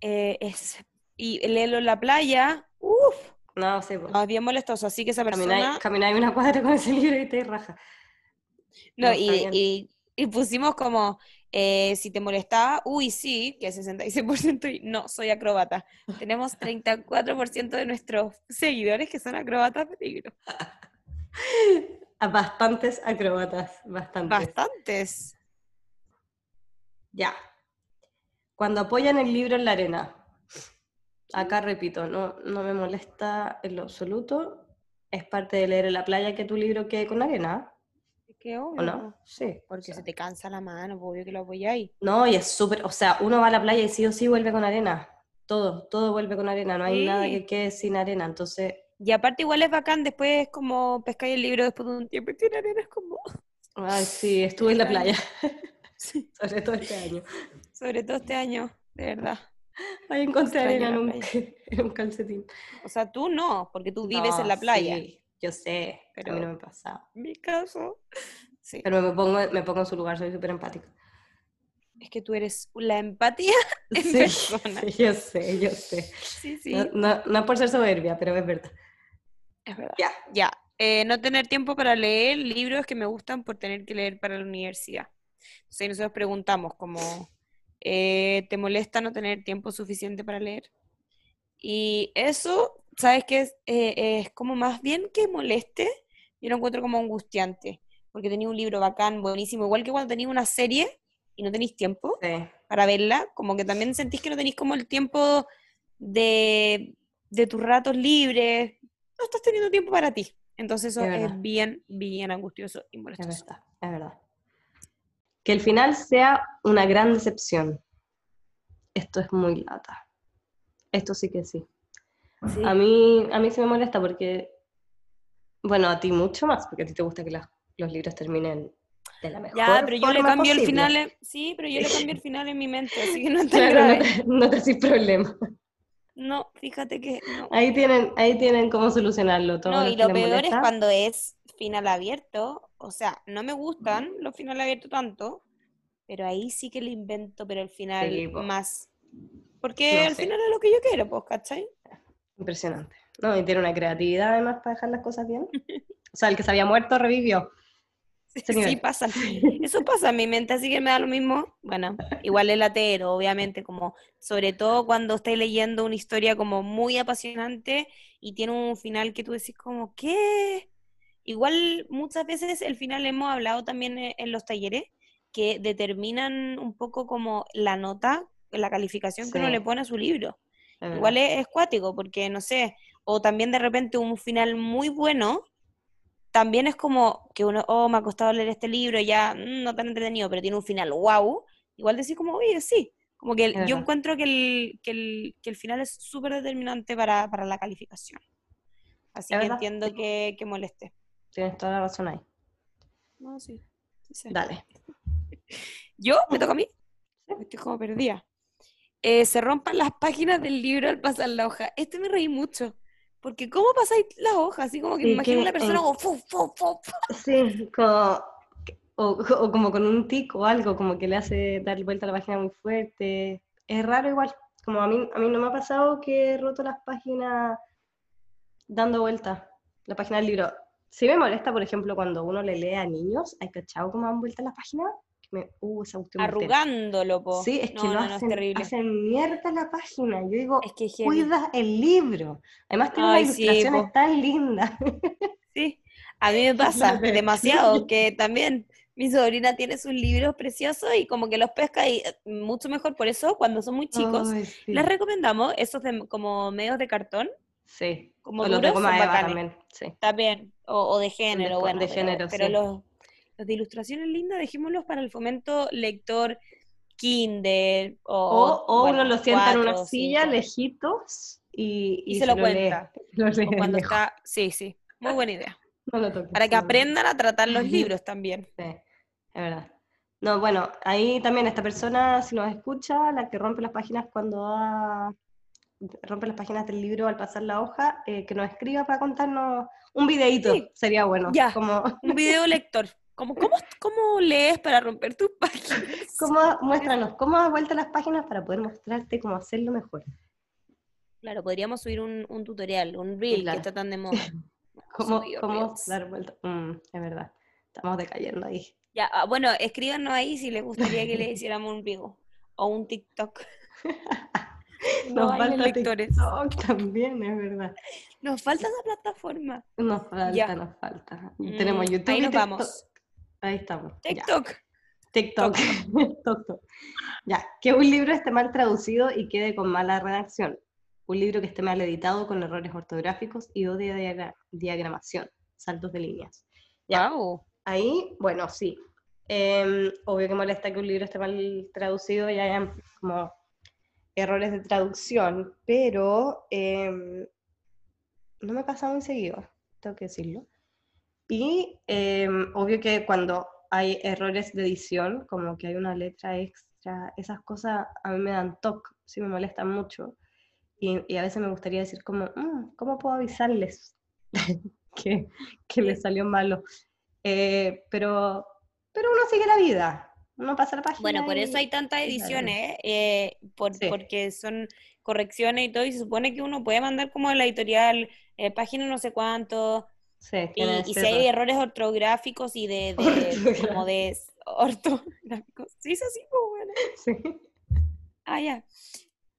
eh, es, y leerlo en la playa, uff, no, sí, es bien molestoso, así que esa persona... Camináis una cuadra con ese libro y te raja. No, y, y, pusimos como, eh, si te molestaba, uy, sí, que 66% y no, soy acróbata. Tenemos 34% de nuestros seguidores que son acróbatas de libro. Bastantes acróbatas, bastantes. Bastantes. Ya. Cuando apoyan el libro en la arena. Acá repito, no, no me molesta en lo absoluto. Es parte de leer en la playa que tu libro quede con arena. ¿Qué obvio. ¿O no? Sí. Porque se te cansa la mano, obvio que lo apoyáis. No, y es súper, o sea, uno va a la playa y sí o sí vuelve con arena. Todo, todo vuelve con arena, no hay nada que quede sin arena, entonces... Y aparte igual es bacán, después es como pescar el libro después de un tiempo y tiene arena, es como... Ay, sí, estuve en la playa. Sí. Sobre todo este año. Sobre todo este año, de verdad. Ahí encontré arena en un, calcetín. O sea, tú no, porque tú vives en la playa. Sí, yo sé, pero a mí no me pasa. Mi caso. Sí. Pero me pongo, me pongo en su lugar, soy súper empática. Es que tú eres la empatía en sí, persona. Sí, yo sé, yo sé. Sí, sí. No, no, por ser soberbia, pero es verdad. Es verdad. Ya. Ya. Eh, no tener tiempo para leer libros que me gustan por tener que leer para la universidad. Entonces nosotros preguntamos como, eh, ¿te molesta no tener tiempo suficiente para leer? Y eso, ¿sabes qué? Es, eh, es como más bien que moleste, yo lo encuentro como angustiante, porque tenía un libro bacán, buenísimo, igual que cuando tenéis una serie y no tenéis tiempo para verla, como que también sentís que no tenéis como el tiempo de, de tus ratos libres, no estás teniendo tiempo para ti. Entonces eso es, bien, bien angustioso y molestoso. Es verdad, es verdad. Que el final sea una gran decepción. Esto es muy lata. Esto sí que sí. A, mí, a mí sí me molesta porque, bueno, a ti mucho más, porque a ti te gusta que los libros terminen de la mejor Ya, pero yo le cambio el final, sí, pero yo le cambio el final en mi mente, así que no es tan grave. No te, no problema. No, fíjate que no. Ahí tienen, ahí tienen cómo solucionarlo todo. No, y lo peor es cuando es final abierto, o sea, no me gustan los finales abiertos tanto, pero ahí sí que lo invento, pero al final más. Porque al final es lo que yo quiero, pues, ¿cachai? Impresionante. No, y tiene una creatividad además para dejar las cosas bien. o sea, el que se había muerto revivió. Sí, pasa. Eso pasa en mi mente, así que me da lo mismo. Bueno, igual el latero, obviamente, como sobre todo cuando estáis leyendo una historia como muy apasionante y tiene un final que tú decís como, ¿qué? Igual muchas veces el final hemos hablado también e, en los talleres que determinan un poco como la nota, la calificación que uno le pone a su libro. Igual es, cuático, porque no sé, o también de repente un final muy bueno, también es como que uno, oh, me ha costado leer este libro, ya mm, no tan entretenido, pero tiene un final wow, igual decís como, oye, sí, como que yo encuentro que el, que el, que el final es súper determinante para, para, la calificación. Así que entiendo que, que moleste. Tienes toda la razón ahí. No, sí. Dale. ¿Yo? ¿Me toca a mí? Estoy como perdida. Eh, se rompan las páginas del libro al pasar la hoja. Este me reí mucho. Porque ¿cómo pasáis la hoja? Así como que me imagino una persona como... Fu, fu, fu, sí, como... O, como con un tic o algo, como que le hace dar vuelta a la página muy fuerte. Es raro igual. Como a mí, a mí no me ha pasado que he roto las páginas dando vuelta, la página del libro. Sí me molesta, por ejemplo, cuando uno le lee a niños, ¿hay cachado cómo dan vuelta la página? Me, uh, esa Arrugándolo, po. Sí, es que lo hacen, hacen, mierda la página. Yo digo, es que cuida el libro. Además tiene unas ilustraciones tan lindas. Sí, a mí me pasa demasiado, que también mi sobrina tiene sus libros preciosos y como que los pesca y eh, mucho mejor por eso, cuando son muy chicos, les recomendamos esos como medios de cartón, Sí. Como o los de también. Sí. También, o, de género, bueno. De género, pero, los, los, de ilustraciones lindas, dejémoslos para el fomento lector Kindle. O, o, uno lo sienta en una silla, lejitos, y, y, se, lo, cuenta. cuando está... Sí, sí. Muy buena idea. No lo toques. Para que no aprendan a tratar los libros también. Sí, es verdad. No, bueno, ahí también esta persona, si nos escucha, la que rompe las páginas cuando va- rompe las páginas del libro al pasar la hoja, eh, que nos escriba para contarnos un videíto, Sí. sería bueno. Ya. Como, Un video lector. ¿Cómo, cómo, cómo lees para romper tus páginas? cómo- muéstranos cómo has vuelto las páginas para poder mostrarte cómo hacerlo mejor. Claro, podríamos subir un, un tutorial, un reel Claro. que está tan de moda. Cómo, dar vuelta. Mm, es verdad, estamos decayendo ahí. Ya, ah, bueno, escríbanos ahí si les gustaría que le hiciéramos un video o un TikTok. No Nos hay falta lectores. TikTok también, es verdad. Nos falta esa plataforma. Nos falta, Ya. nos falta. Mm, Tenemos YouTube Ahí y nos TikTok. vamos. Ahí estamos. ya. TikTok. TikTok. TikTok. Ya, que un libro esté mal traducido y quede con mala redacción. Un libro que esté mal editado con errores ortográficos y o de diagra- diagramación, saltos de líneas. Ya, Wow. ahí, bueno, sí. Em, obvio que molesta que un libro esté mal traducido y hayan como errores de traducción, pero em, no me pasa muy seguido, tengo que decirlo. Y em, obvio que cuando hay errores de edición, como que hay una letra extra, esas cosas a mí me dan toque, sí me molestan mucho. Y, y a veces me gustaría decir como, "Mm, ¿cómo puedo avisarles que, que les salió malo? Eh, pero, pero uno sigue la vida, uno pasa la página. Bueno, por y- eso hay tantas ediciones, eh, por- Sí. porque son correcciones y todo, y se supone que uno puede mandar como a la editorial, eh, página no sé cuánto, Sí, y, si hay error. errores ortográficos y de, de- como de ortográficos, sí, es así, pues bueno. Sí. Ah, ya.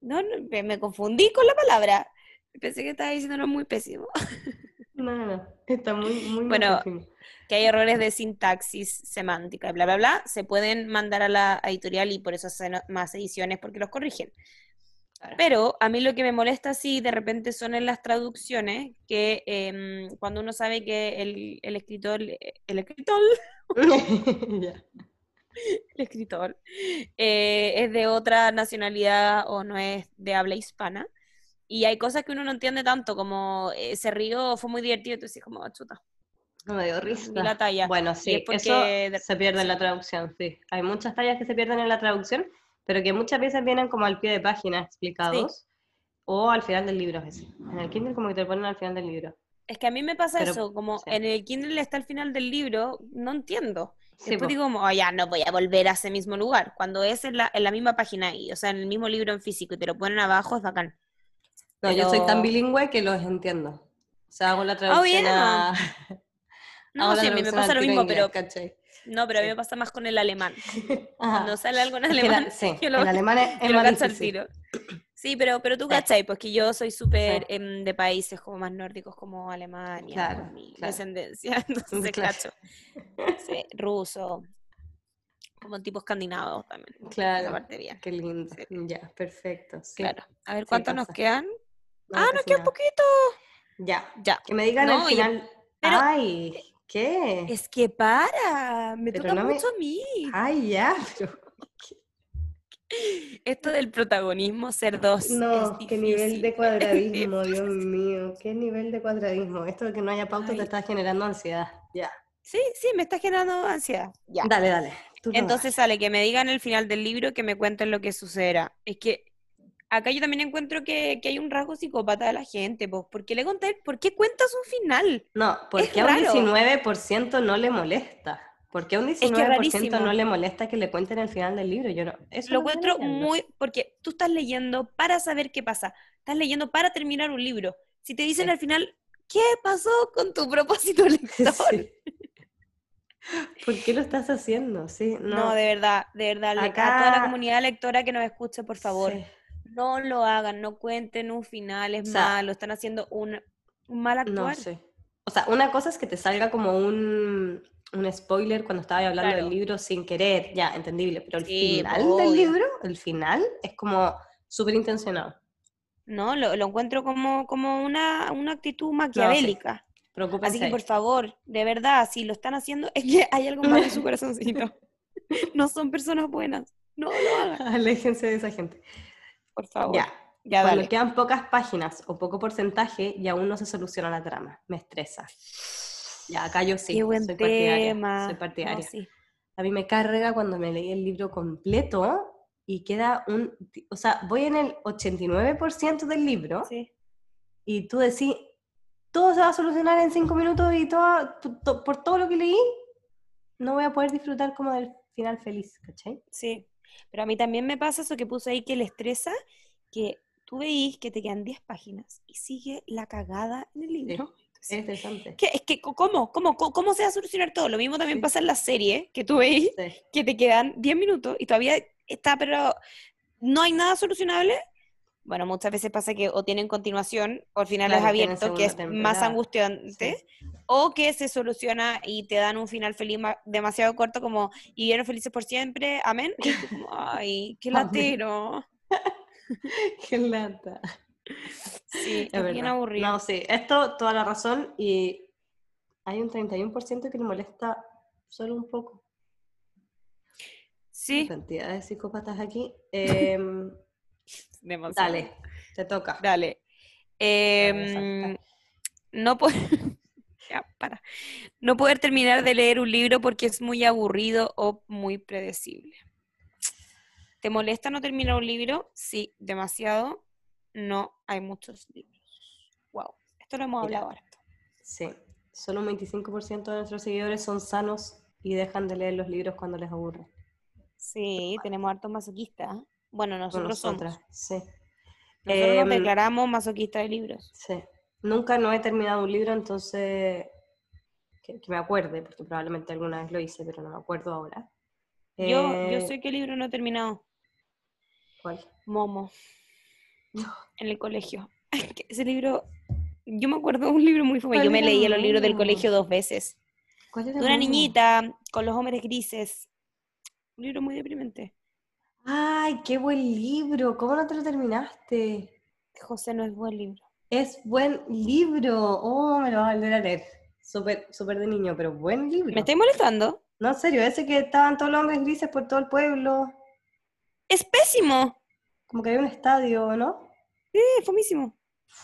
No, no, me, confundí con la palabra. Pensé que estaba diciendo muy pésimo. No, no, no, está muy, muy Bueno, que hay errores de sintaxis semántica, bla, bla, bla, se pueden mandar a la editorial y por eso hacen más ediciones porque los corrigen. Claro. Pero a mí lo que me molesta sí de repente son en las traducciones, que em, cuando uno sabe que el, el escritor, el escritor, Ya. el escritor eh, es de otra nacionalidad o no es de habla hispana, y hay cosas que uno no entiende tanto, como eh, se rió, fue muy divertido, entonces como "Ah, chuta. No me dio risa. Ni la talla. Bueno, Y sí, porque eso se pierde en la traducción, sí. Hay muchas tallas que se pierden en la traducción, pero que muchas veces vienen como al pie de página explicados, o al final del libro veces. En el Kindle como que te lo ponen al final del libro. Es que a mí me pasa Pero- eso, como sí. en el Kindle está al final del libro, no entiendo. Sí, Después po. digo como, "Oh, ya, no voy a volver a ese mismo lugar. Cuando es en la, en la misma página, y, o sea, en el mismo libro en físico y te lo ponen abajo, es bacán. No, yo soy tan bilingüe que los entiendo. O sea, hago la Oh, traducción yeah. a... No, sí, a mí me pasa lo mismo, inglés, pero ¿cachai? No, pero a mí me pasa más con el alemán. Cuando sale algo en alemán, la- sí, yo lo, el alemán es, yo lo cacho al difícil. tiro. Sí, pero, pero tú Sí. cachai, pues que yo soy súper Sí. em, de países como más nórdicos como Alemania, Claro, por mi claro. descendencia, entonces Claro. cacho. Sí, ruso, como tipo escandinavo también. Claro, parte bien. qué lindo. Ya, perfecto. Claro. A ver sí cuántos nos quedan. No, ah, nos queda nada. poquito. Ya, Ya. que me digan No, al final. pero- Ay, ¿qué? Es que para, me Pero toca no me- mucho a mí. Ay, ya, pero Esto del protagonismo, ser dos. no, qué nivel de cuadradismo. Dios mío, qué nivel de cuadradismo. Esto de que no haya pauta Ay. te está generando ansiedad. Ya. Sí, sí, me está generando ansiedad. Ya. Dale, dale. Entonces sale que me digan el final del libro, que me cuenten lo que sucederá. Es que acá yo también encuentro que, que hay un rasgo psicópata de la gente, pues, ¿por qué le contáis? ¿Por qué cuentas un final? No, porque es a un raro. 19% no le molesta. Porque a un que 19% rarísimo. no le molesta que le cuenten el final del libro. Yo no. Eso Lo no encuentro muy, porque tú estás leyendo para saber qué pasa, estás leyendo para terminar un libro. Si te dicen Sí. al final, ¿qué pasó con tu propósito lector? Sí. ¿Por qué lo estás haciendo? Sí, no. No, de verdad, de verdad, le- a toda la Acá- comunidad lectora que nos escuche, por favor, Sí. No lo hagan, no cuenten un final, es O sea, malo, están haciendo un, un mal No actuar. sé. O sea, una cosa es que te salga como un, un spoiler cuando estabas hablando Claro. del libro sin querer, ya, entendible, pero el Sí, final obvio. del libro, el final, es como súper intencionado. No, lo, lo encuentro como, como una, una actitud maquiavélica. Así que, por favor, de verdad, si lo están haciendo, es que hay algo mal en su corazoncito. No son personas buenas. No lo hagan, Aléjense de esa gente. Por favor. Ya. Ya, Cuando dale. quedan pocas páginas o poco porcentaje y aún no se soluciona la trama. Me estresa. Ya, acá yo sí. Qué buen soy tema. partidaria. Soy partidaria. No, sí. A mí me carga cuando me leí el libro completo y queda un... O sea, voy en el 89% del libro Sí. y tú decís, todo se va a solucionar en cinco minutos y todo, to- por todo lo que leí, no voy a poder disfrutar como del final feliz, ¿cachai? Sí, pero a mí también me pasa eso que puse ahí que le estresa, que tú veís que te quedan 10 páginas y sigue la cagada en el libro. Es interesante. ¿Qué? Es que, ¿cómo? ¿Cómo? ¿Cómo, se va a solucionar todo? Lo mismo también Sí. pasa en la serie, que tú veís Sí. que te quedan 10 minutos y todavía está, pero no hay nada solucionable. Bueno, muchas veces pasa que o tienen continuación o al final es Claro, tienen abierto, que es segunda más temporada. angustiante, o que se soluciona y te dan un final feliz ma- demasiado corto como y vivieron felices por siempre, amén. Ay, qué latero. Qué lata. Sí, Es bien aburrido. No, sí, esto toda la razón y hay un 31% que le molesta solo un poco. sí, Cantidad de psicópatas aquí. Em, demasiado. dale, te toca. Dale. Em, no po- Para. No poder terminar de leer un libro porque es muy aburrido o muy predecible. ¿Te molesta no terminar un libro? Sí, demasiado. No hay muchos libros. Wow. Esto lo hemos Mira. hablado harto. Sí, solo un 25% de nuestros seguidores son sanos y dejan de leer los libros cuando les aburre. Sí, tenemos hartos masoquistas. ¿eh? Bueno, nosotros somos. sí. Nosotros nos Em, declaramos masoquistas de libros. Sí. Nunca no he terminado un libro, entonces que, que me acuerde, porque probablemente alguna vez lo hice, pero no me acuerdo ahora. Yo, yo Eh, sé qué libro no he terminado. ¿Cuál? Momo. En el colegio. Ese libro, yo me acuerdo de un libro muy. ¿Cuál Yo me leía los libros del colegio dos veces. ¿Cuál era De una Momo? niñita con los hombres grises. Un libro muy deprimente. ¡Ay, qué buen libro! ¿Cómo no te lo terminaste? José no es buen libro. Es buen libro. Oh, me lo vas a volver a leer. Súper, súper de niño, pero buen libro. ¿Me estáis molestando? No, en serio, ese que estaban todos los hombres grises por todo el pueblo. ¡Es pésimo! Como que había un estadio, ¿no? Sí, fomísimo.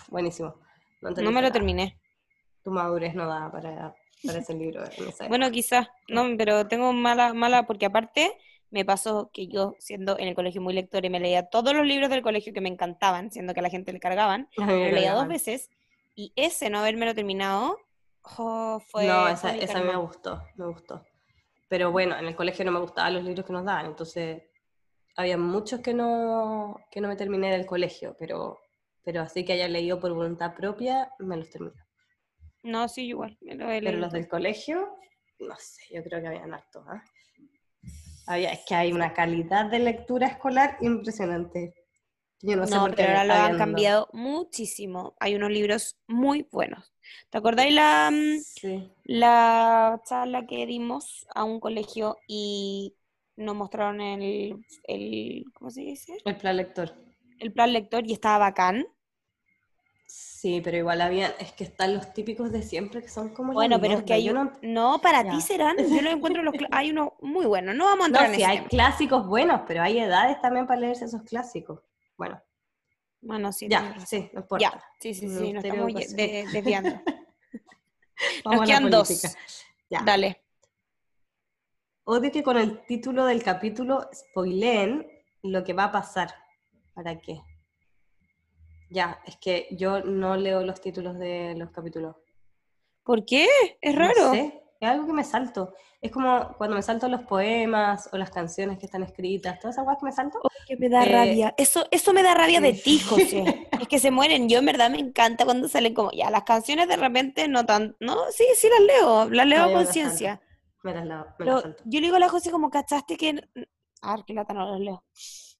Buenísimo. No me lo terminé. Tu madurez no da para, para ese libro. en esa Bueno, quizás, no, pero tengo mala, mala, porque aparte me pasó que yo, siendo en el colegio muy lectora y me leía todos los libros del colegio que me encantaban, siendo que a la gente le cargaban, lo leía dos veces, y ese no haberme terminado, oh, fue. No, esa, esa me gustó, me gustó. Pero bueno, en el colegio no me gustaban los libros que nos daban, entonces había muchos que no, que no me terminé del colegio, pero, pero así que haya leído por voluntad propia, me los terminé. No, sí, igual, me lo he Pero leído los todo. del colegio, no sé, yo creo que habían hartos. ¿ah? Había, es que hay una calidad de lectura escolar impresionante. Yo no, sé por qué pero ahora lo han cambiado muchísimo. Hay unos libros muy buenos. ¿Te acordáis la, mm, Sí. la charla que dimos a un colegio y nos mostraron el, el ¿cómo se dice? El plan lector. El plan lector y estaba bacán. Sí, pero igual habían, es que están los típicos de siempre que son como Bueno, pero es que hay yo un- no, no, para Ya. ti serán, yo lo encuentro los hay unos muy buenos, no vamos a No, entrar en sí, ese hay tema. clásicos buenos, pero hay edades también para leerse esos clásicos. Bueno, Bueno, sí, ya, sí, no importa. Ya, sí, sí, sí, nos estamos de- desviando. La quedan dos. Ya. Dale. Odio que con el título del capítulo spoileen lo que va a pasar. ¿Para qué? Ya, es que yo no leo los títulos de los capítulos. ¿Por qué? Es No raro. sé, es algo que me salto. Es como cuando me salto los poemas o las canciones que están escritas, todas esas cosas que me salto. Oh, que me da Eh, rabia. Eso, eso me da rabia de ti, José. Es que se mueren. Yo en verdad me encanta cuando salen como, ya, las canciones de repente no tan, no, sí, sí las leo, las leo No, a las conciencia. Me las, leo- me las salto. yo le digo a la José como, ¿cachaste que? Ah, qué lata, no los leo.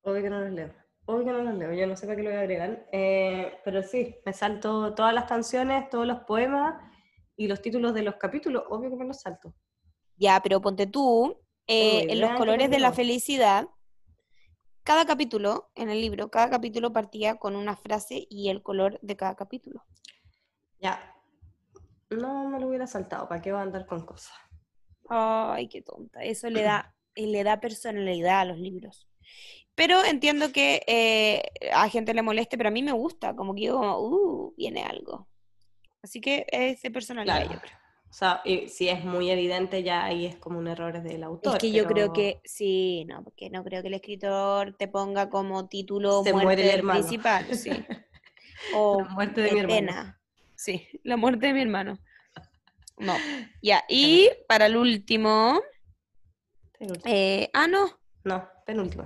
Obvio que no los leo. Obvio que no los leo. Yo no sé para qué lo voy a agregar. Eh, pero sí, me salto todas las canciones, todos los poemas y los títulos de los capítulos. Obvio que me los salto. Ya, pero ponte tú, eh, en los colores de la felicidad, cada capítulo, en el libro, cada capítulo partía con una frase y el color de cada capítulo. Ya. No me lo hubiera saltado. ¿Para qué voy a andar con cosas? Ay, qué tonta. Eso le da, le da personalidad a los libros. Pero entiendo que eh, a gente le moleste, pero a mí me gusta, como que yo como, uh, viene algo. Así que es de personalidad, Claro. yo creo. sea, si es muy evidente ya ahí es como un error del autor. Es que yo creo que sí, no, porque no creo que el escritor te ponga como título Se muere el principal, sí. O la muerte de mi hermano. Sí, la muerte de mi hermano. No. Ya, y para el último. Eh, ah, no. No, penúltimo.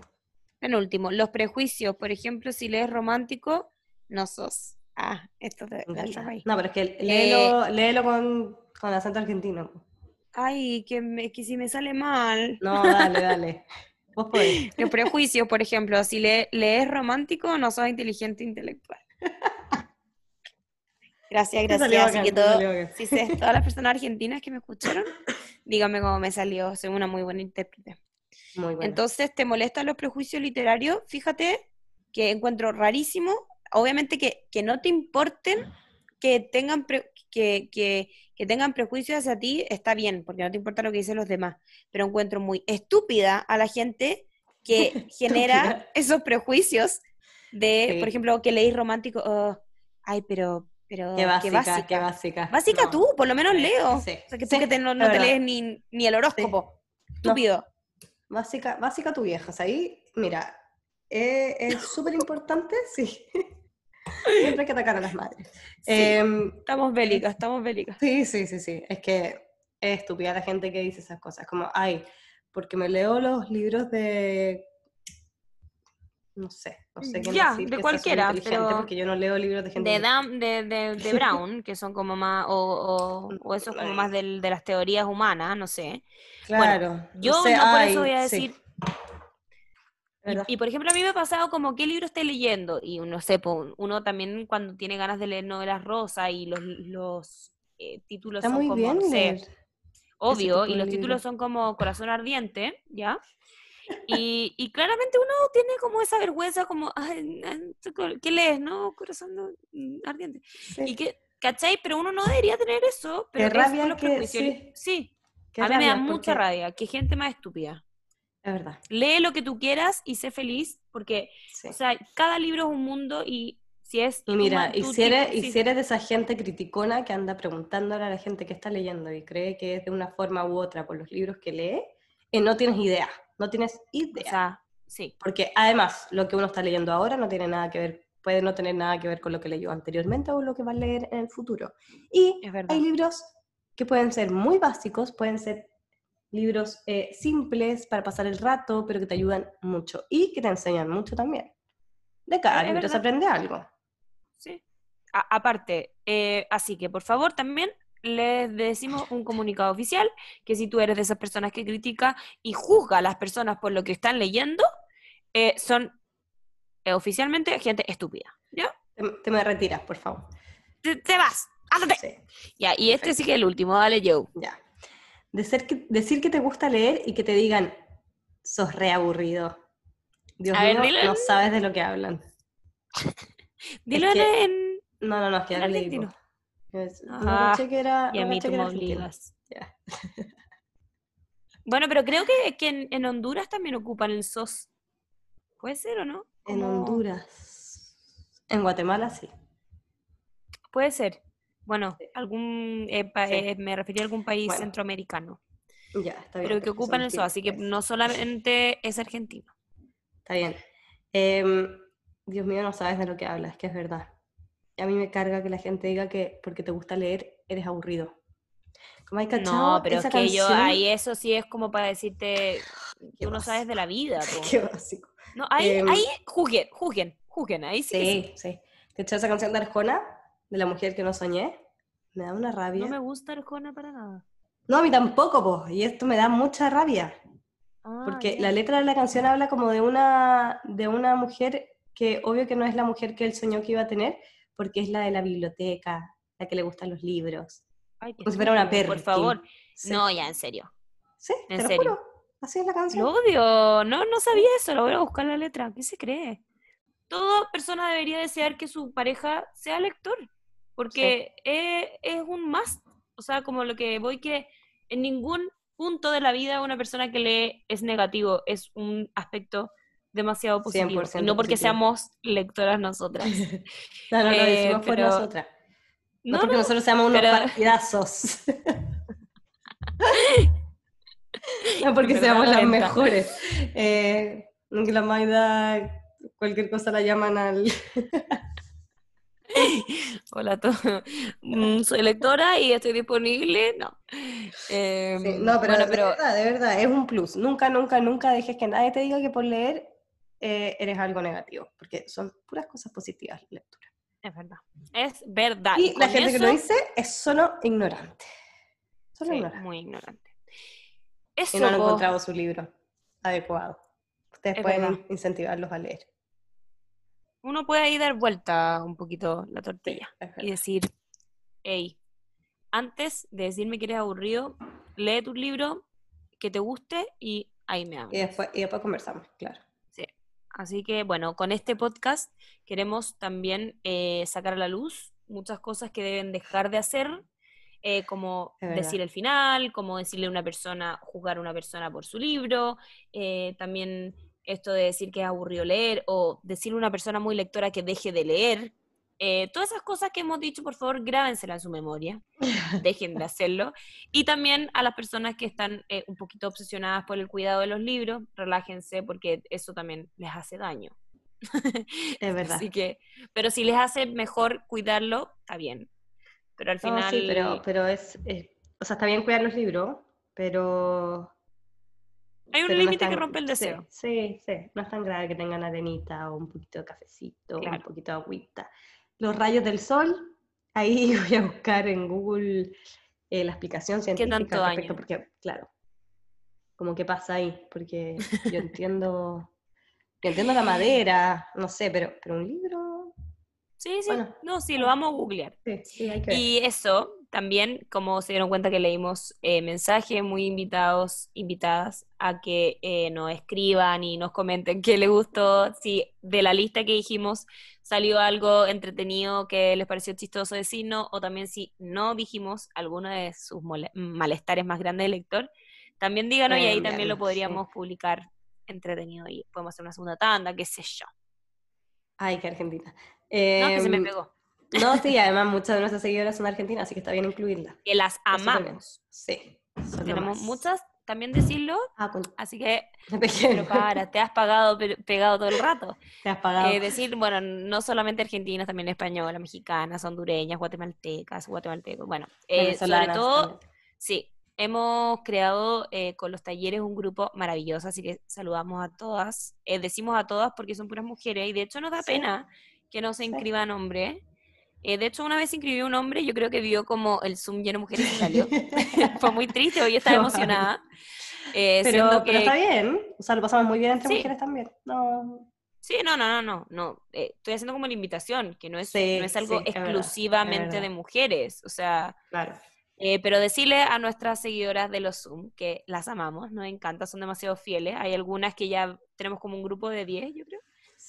Penúltimo. Los prejuicios, por ejemplo, si lees romántico, no sos. Ah, esto te, No, pero es que léelo, eh, léelo con, con acento argentino. Ay, que, que si me sale mal. No, dale, dale. Vos podés. Los prejuicios, por ejemplo, si lees romántico, no sos inteligente intelectual. Gracias, gracias. Así que todo, si todas las personas argentinas que me escucharon, dígame cómo me salió. Soy una muy buena intérprete. Muy Entonces, ¿te molestan los prejuicios literarios? Fíjate que encuentro rarísimo, obviamente que, que no te importen que tengan, que, que, que, tengan prejuicios hacia ti, está bien, porque no te importa lo que dicen los demás, pero encuentro muy estúpida a la gente que genera esos prejuicios de, por ejemplo, que leí romántico, oh, ay, pero pero qué básica, qué básica. básica. tú, por lo menos leo. O sea, que tú que no, te lees ni, ni, el horóscopo. Estúpido. Básica, básica tu vieja. O sea, ahí, mira, eh, es súper importante, sí. Siempre hay que atacar a las madres. Em, estamos bélicas, estamos bélicas. Sí, sí, sí, sí. Es que es estúpida la gente que dice esas cosas. Como, ay, porque me leo los libros de no sé, no sé qué ya, de cualquiera, pero porque yo no leo libros de gente. De, de, de, Brown, que son como más, o, o, eso como más de las teorías humanas, no sé. Claro. yo no, por eso voy a decir. Y, por ejemplo, a mí me ha pasado como qué libro estoy leyendo, y uno sé, uno también cuando tiene ganas de leer novelas rosas y los, los eh, títulos son como, bien, obvio, y los títulos son como Corazón Ardiente, ¿ya? Y, claramente uno tiene como esa vergüenza, como, ¿qué lees, no? Corazón mm, ardiente. Y que, ¿cachai? Pero uno no debería tener eso. Pero rabia que, sí. sí. A mí me da mucha rabia, que gente más estúpida. Es verdad. Lee lo que tú quieras y sé feliz, porque, o sea, cada libro es un mundo y si es... Y mira, y, si eres, y si eres de esa gente criticona que anda preguntándole a la gente que está leyendo y cree que es de una forma u otra por los libros que lee, eh, no tienes idea no tienes idea. O sea, sí. Porque además, lo que uno está leyendo ahora no tiene nada que ver, puede no tener nada que ver con lo que leyó anteriormente o lo que va a leer en el futuro. Y hay libros que pueden ser muy básicos, pueden ser libros eh, simples para pasar el rato, pero que te ayudan mucho y que te enseñan mucho también. De cada libro se aprende algo. Sí. aparte, eh, así que por favor también les decimos un comunicado oficial que si tú eres de esas personas que critica y juzga a las personas por lo que están leyendo, eh, son eh, oficialmente gente estúpida. ¿Ya? Te, me retiras, por favor. Te, vas, ándate. Ya, y este sí que es el último, dale Joe. Ya. que, decir que te gusta leer y que te digan, sos reaburrido. Dios mío, no sabes de lo que hablan. Dilo en... No, no, no, es que Ah, era, y a mí tú me obligas. Bueno, pero creo que, que en, Honduras también ocupan el SOS. ¿Puede ser o no? En Honduras. En Guatemala sí. Puede ser. Bueno, algún eh, eh, me refería a algún país centroamericano. Ya, está bien. Pero que ocupan el SOS, así que no solamente es argentino. Está bien. Em, Dios mío, no sabes de lo que hablas, que es verdad a mí me carga que la gente diga que porque te gusta leer eres aburrido. Como hay no, pero es que yo ahí eso sí es como para decirte tú no sabes de la vida. Qué básico. No, ahí, em, ahí juzguen, juzguen, juzguen, ahí sí. Sí, sí. ¿Te esa canción de Arjona? De la mujer que no soñé. Me da una rabia. No me gusta Arjona para nada. No, a mí tampoco, pues. Y esto me da mucha rabia. Ah, porque la letra de la canción habla como de una, de una mujer que obvio que no es la mujer que él soñó que iba a tener, porque es la de la biblioteca, la que le gustan los libros. Ay, Como si fuera una perra. Por favor. No, ya, en serio. ¿Sí? ¿En serio? Así es la canción. Lo odio. No, no sabía eso. Lo voy a buscar la letra. ¿Qué se cree? Toda persona debería desear que su pareja sea lector. Porque es, un más. O sea, como lo que voy que en ningún punto de la vida una persona que lee es negativo. Es un aspecto demasiado positivo. No porque seamos lectoras nosotras. no, no, lo eh, decimos por nosotras. No, porque nosotros seamos unos partidazos. No porque seamos las mejores. Eh, la Maida, cualquier cosa la llaman al... Hola a mm, Soy lectora y estoy disponible. No. Em, no, pero, de, Verdad, de verdad, es un plus. Nunca, nunca, nunca dejes que nadie te diga que por leer eh, eres algo negativo, porque son puras cosas positivas la lectura. Es verdad. Es verdad. Y, la gente que lo dice es solo ignorante. Solo ignorante. Muy ignorante. Eso y no han encontrado su libro adecuado. Ustedes pueden incentivarlos a leer uno puede ahí dar vuelta un poquito la tortilla y decir, hey, antes de decirme que eres aburrido, lee tu libro que te guste y ahí me hablas. Y después, y después conversamos, claro. Sí. Así que bueno, con este podcast queremos también eh, sacar a la luz muchas cosas que deben dejar de hacer, eh, como decir el final, como decirle a una persona, juzgar a una persona por su libro, eh, también esto de decir que es aburrido leer o decirle a una persona muy lectora que deje de leer. Eh, todas esas cosas que hemos dicho, por favor, grábenselas en su memoria, dejen de hacerlo. Y también a las personas que están eh, un poquito obsesionadas por el cuidado de los libros, relájense porque eso también les hace daño. Es verdad. Así que, pero si les hace mejor cuidarlo, está bien. Pero al final... sí, pero, pero es, o sea, está bien cuidar los libros, pero hay un límite que rompe el deseo. Sí, sí, no es tan grave que tengan arenita o un poquito de cafecito, un poquito de agüita. Los rayos del sol, ahí voy a buscar en Google eh, la explicación científica ¿Qué tanto daño? porque, claro, como qué pasa ahí, porque yo entiendo, entiendo la madera, no sé, pero, pero un libro... Sí, sí, no, sí, lo vamos a googlear. Sí, sí, hay que ver. Y eso, también, como se dieron cuenta que leímos eh, mensajes muy invitados, invitadas a que eh, nos escriban y nos comenten qué les gustó, si de la lista que dijimos salió algo entretenido que les pareció chistoso decirnos, o también si no dijimos alguno de sus malestares más grandes del lector, también díganos y ahí también lo podríamos publicar entretenido y podemos hacer una segunda tanda, qué sé yo. Ay, qué Argentina. no, que se me em, pegó. No, sí, además muchas de nuestras seguidoras son argentinas, así que está bien incluirlas. Que las amamos. Sí. Tenemos muchas, también decirlo. Ah, Así que, pero para, te has pagado, pegado todo el rato. Te has pagado. Eh, decir, bueno, no solamente argentinas, también españolas, mexicanas, hondureñas, guatemaltecas, guatemaltecos. Bueno, eh, sobre todo, sí, hemos creado eh, con los talleres un grupo maravilloso, así que saludamos a todas. decimos a todas porque son puras mujeres y de hecho nos da pena que no se inscriban hombres eh, de hecho, una vez inscribió un hombre, yo creo que vio como el Zoom lleno de mujeres y salió. Fue muy triste, hoy estaba emocionada. Eh, pero, está bien, o sea, lo pasamos muy bien entre mujeres también. No. Sí, no, no, no, no, no. Eh, estoy haciendo como la invitación, que no es, no es algo exclusivamente de mujeres, o sea... Claro. pero decirle a nuestras seguidoras de los Zoom que las amamos, nos encanta, son demasiado fieles. Hay algunas que ya tenemos como un grupo de 10, yo creo,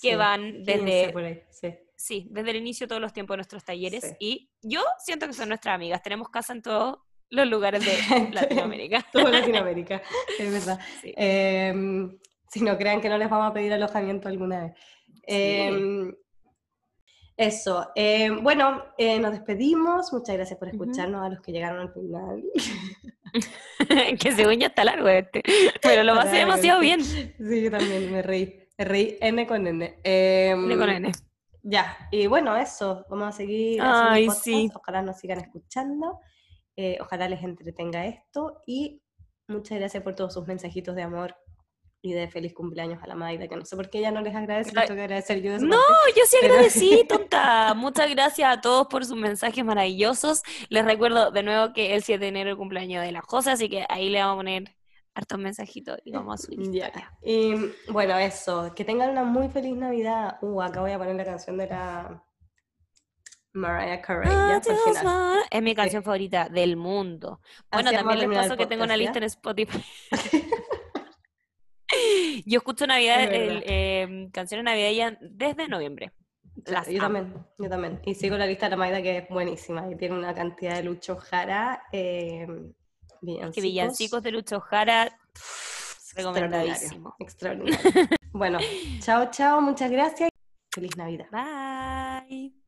que van desde... sí sí, desde el inicio todos los tiempos de nuestros talleres y yo siento que son nuestras amigas, tenemos casa en todos los lugares de Latinoamérica. Todo Latinoamérica, es verdad. Em, si no crean que no les vamos a pedir alojamiento alguna vez. Em, eso. Em, bueno, eh, nos despedimos. Muchas gracias por escucharnos a los que llegaron al final. que según ya está largo este. Pero lo pasé demasiado bien. Sí, yo también me reí. Me reí N con N. N con N. Ya, y bueno, eso, vamos a seguir Ay, sí. ojalá nos sigan escuchando, eh, ojalá les entretenga esto y muchas gracias por todos sus mensajitos de amor y de feliz cumpleaños a la Maida, que no sé por qué ella no les agradece, tengo que agradecer yo. no, yo sí agradecí, tonta. Muchas gracias a todos por sus mensajes maravillosos. Les recuerdo de nuevo que el 7 de enero es el cumpleaños de la José, así que ahí le vamos a poner hartos mensajitos y vamos a subir. Ya. Y bueno, eso, que tengan una muy feliz Navidad. Uh, acá voy a poner la canción de la Mariah Carey. Es mi canción favorita del mundo. Bueno, también les paso que tengo una lista en Spotify. Yo escucho Navidad, el, eh, canciones navideñas desde noviembre. yo también, yo también. Y sigo la lista de la Maida que es buenísima y tiene una cantidad de Lucho Jara. Eh, Villancicos. Que Villancicos de Lucho Jara, recomendadísimo. Extraordinario. bueno, chao, chao, muchas gracias. Feliz Navidad. Bye.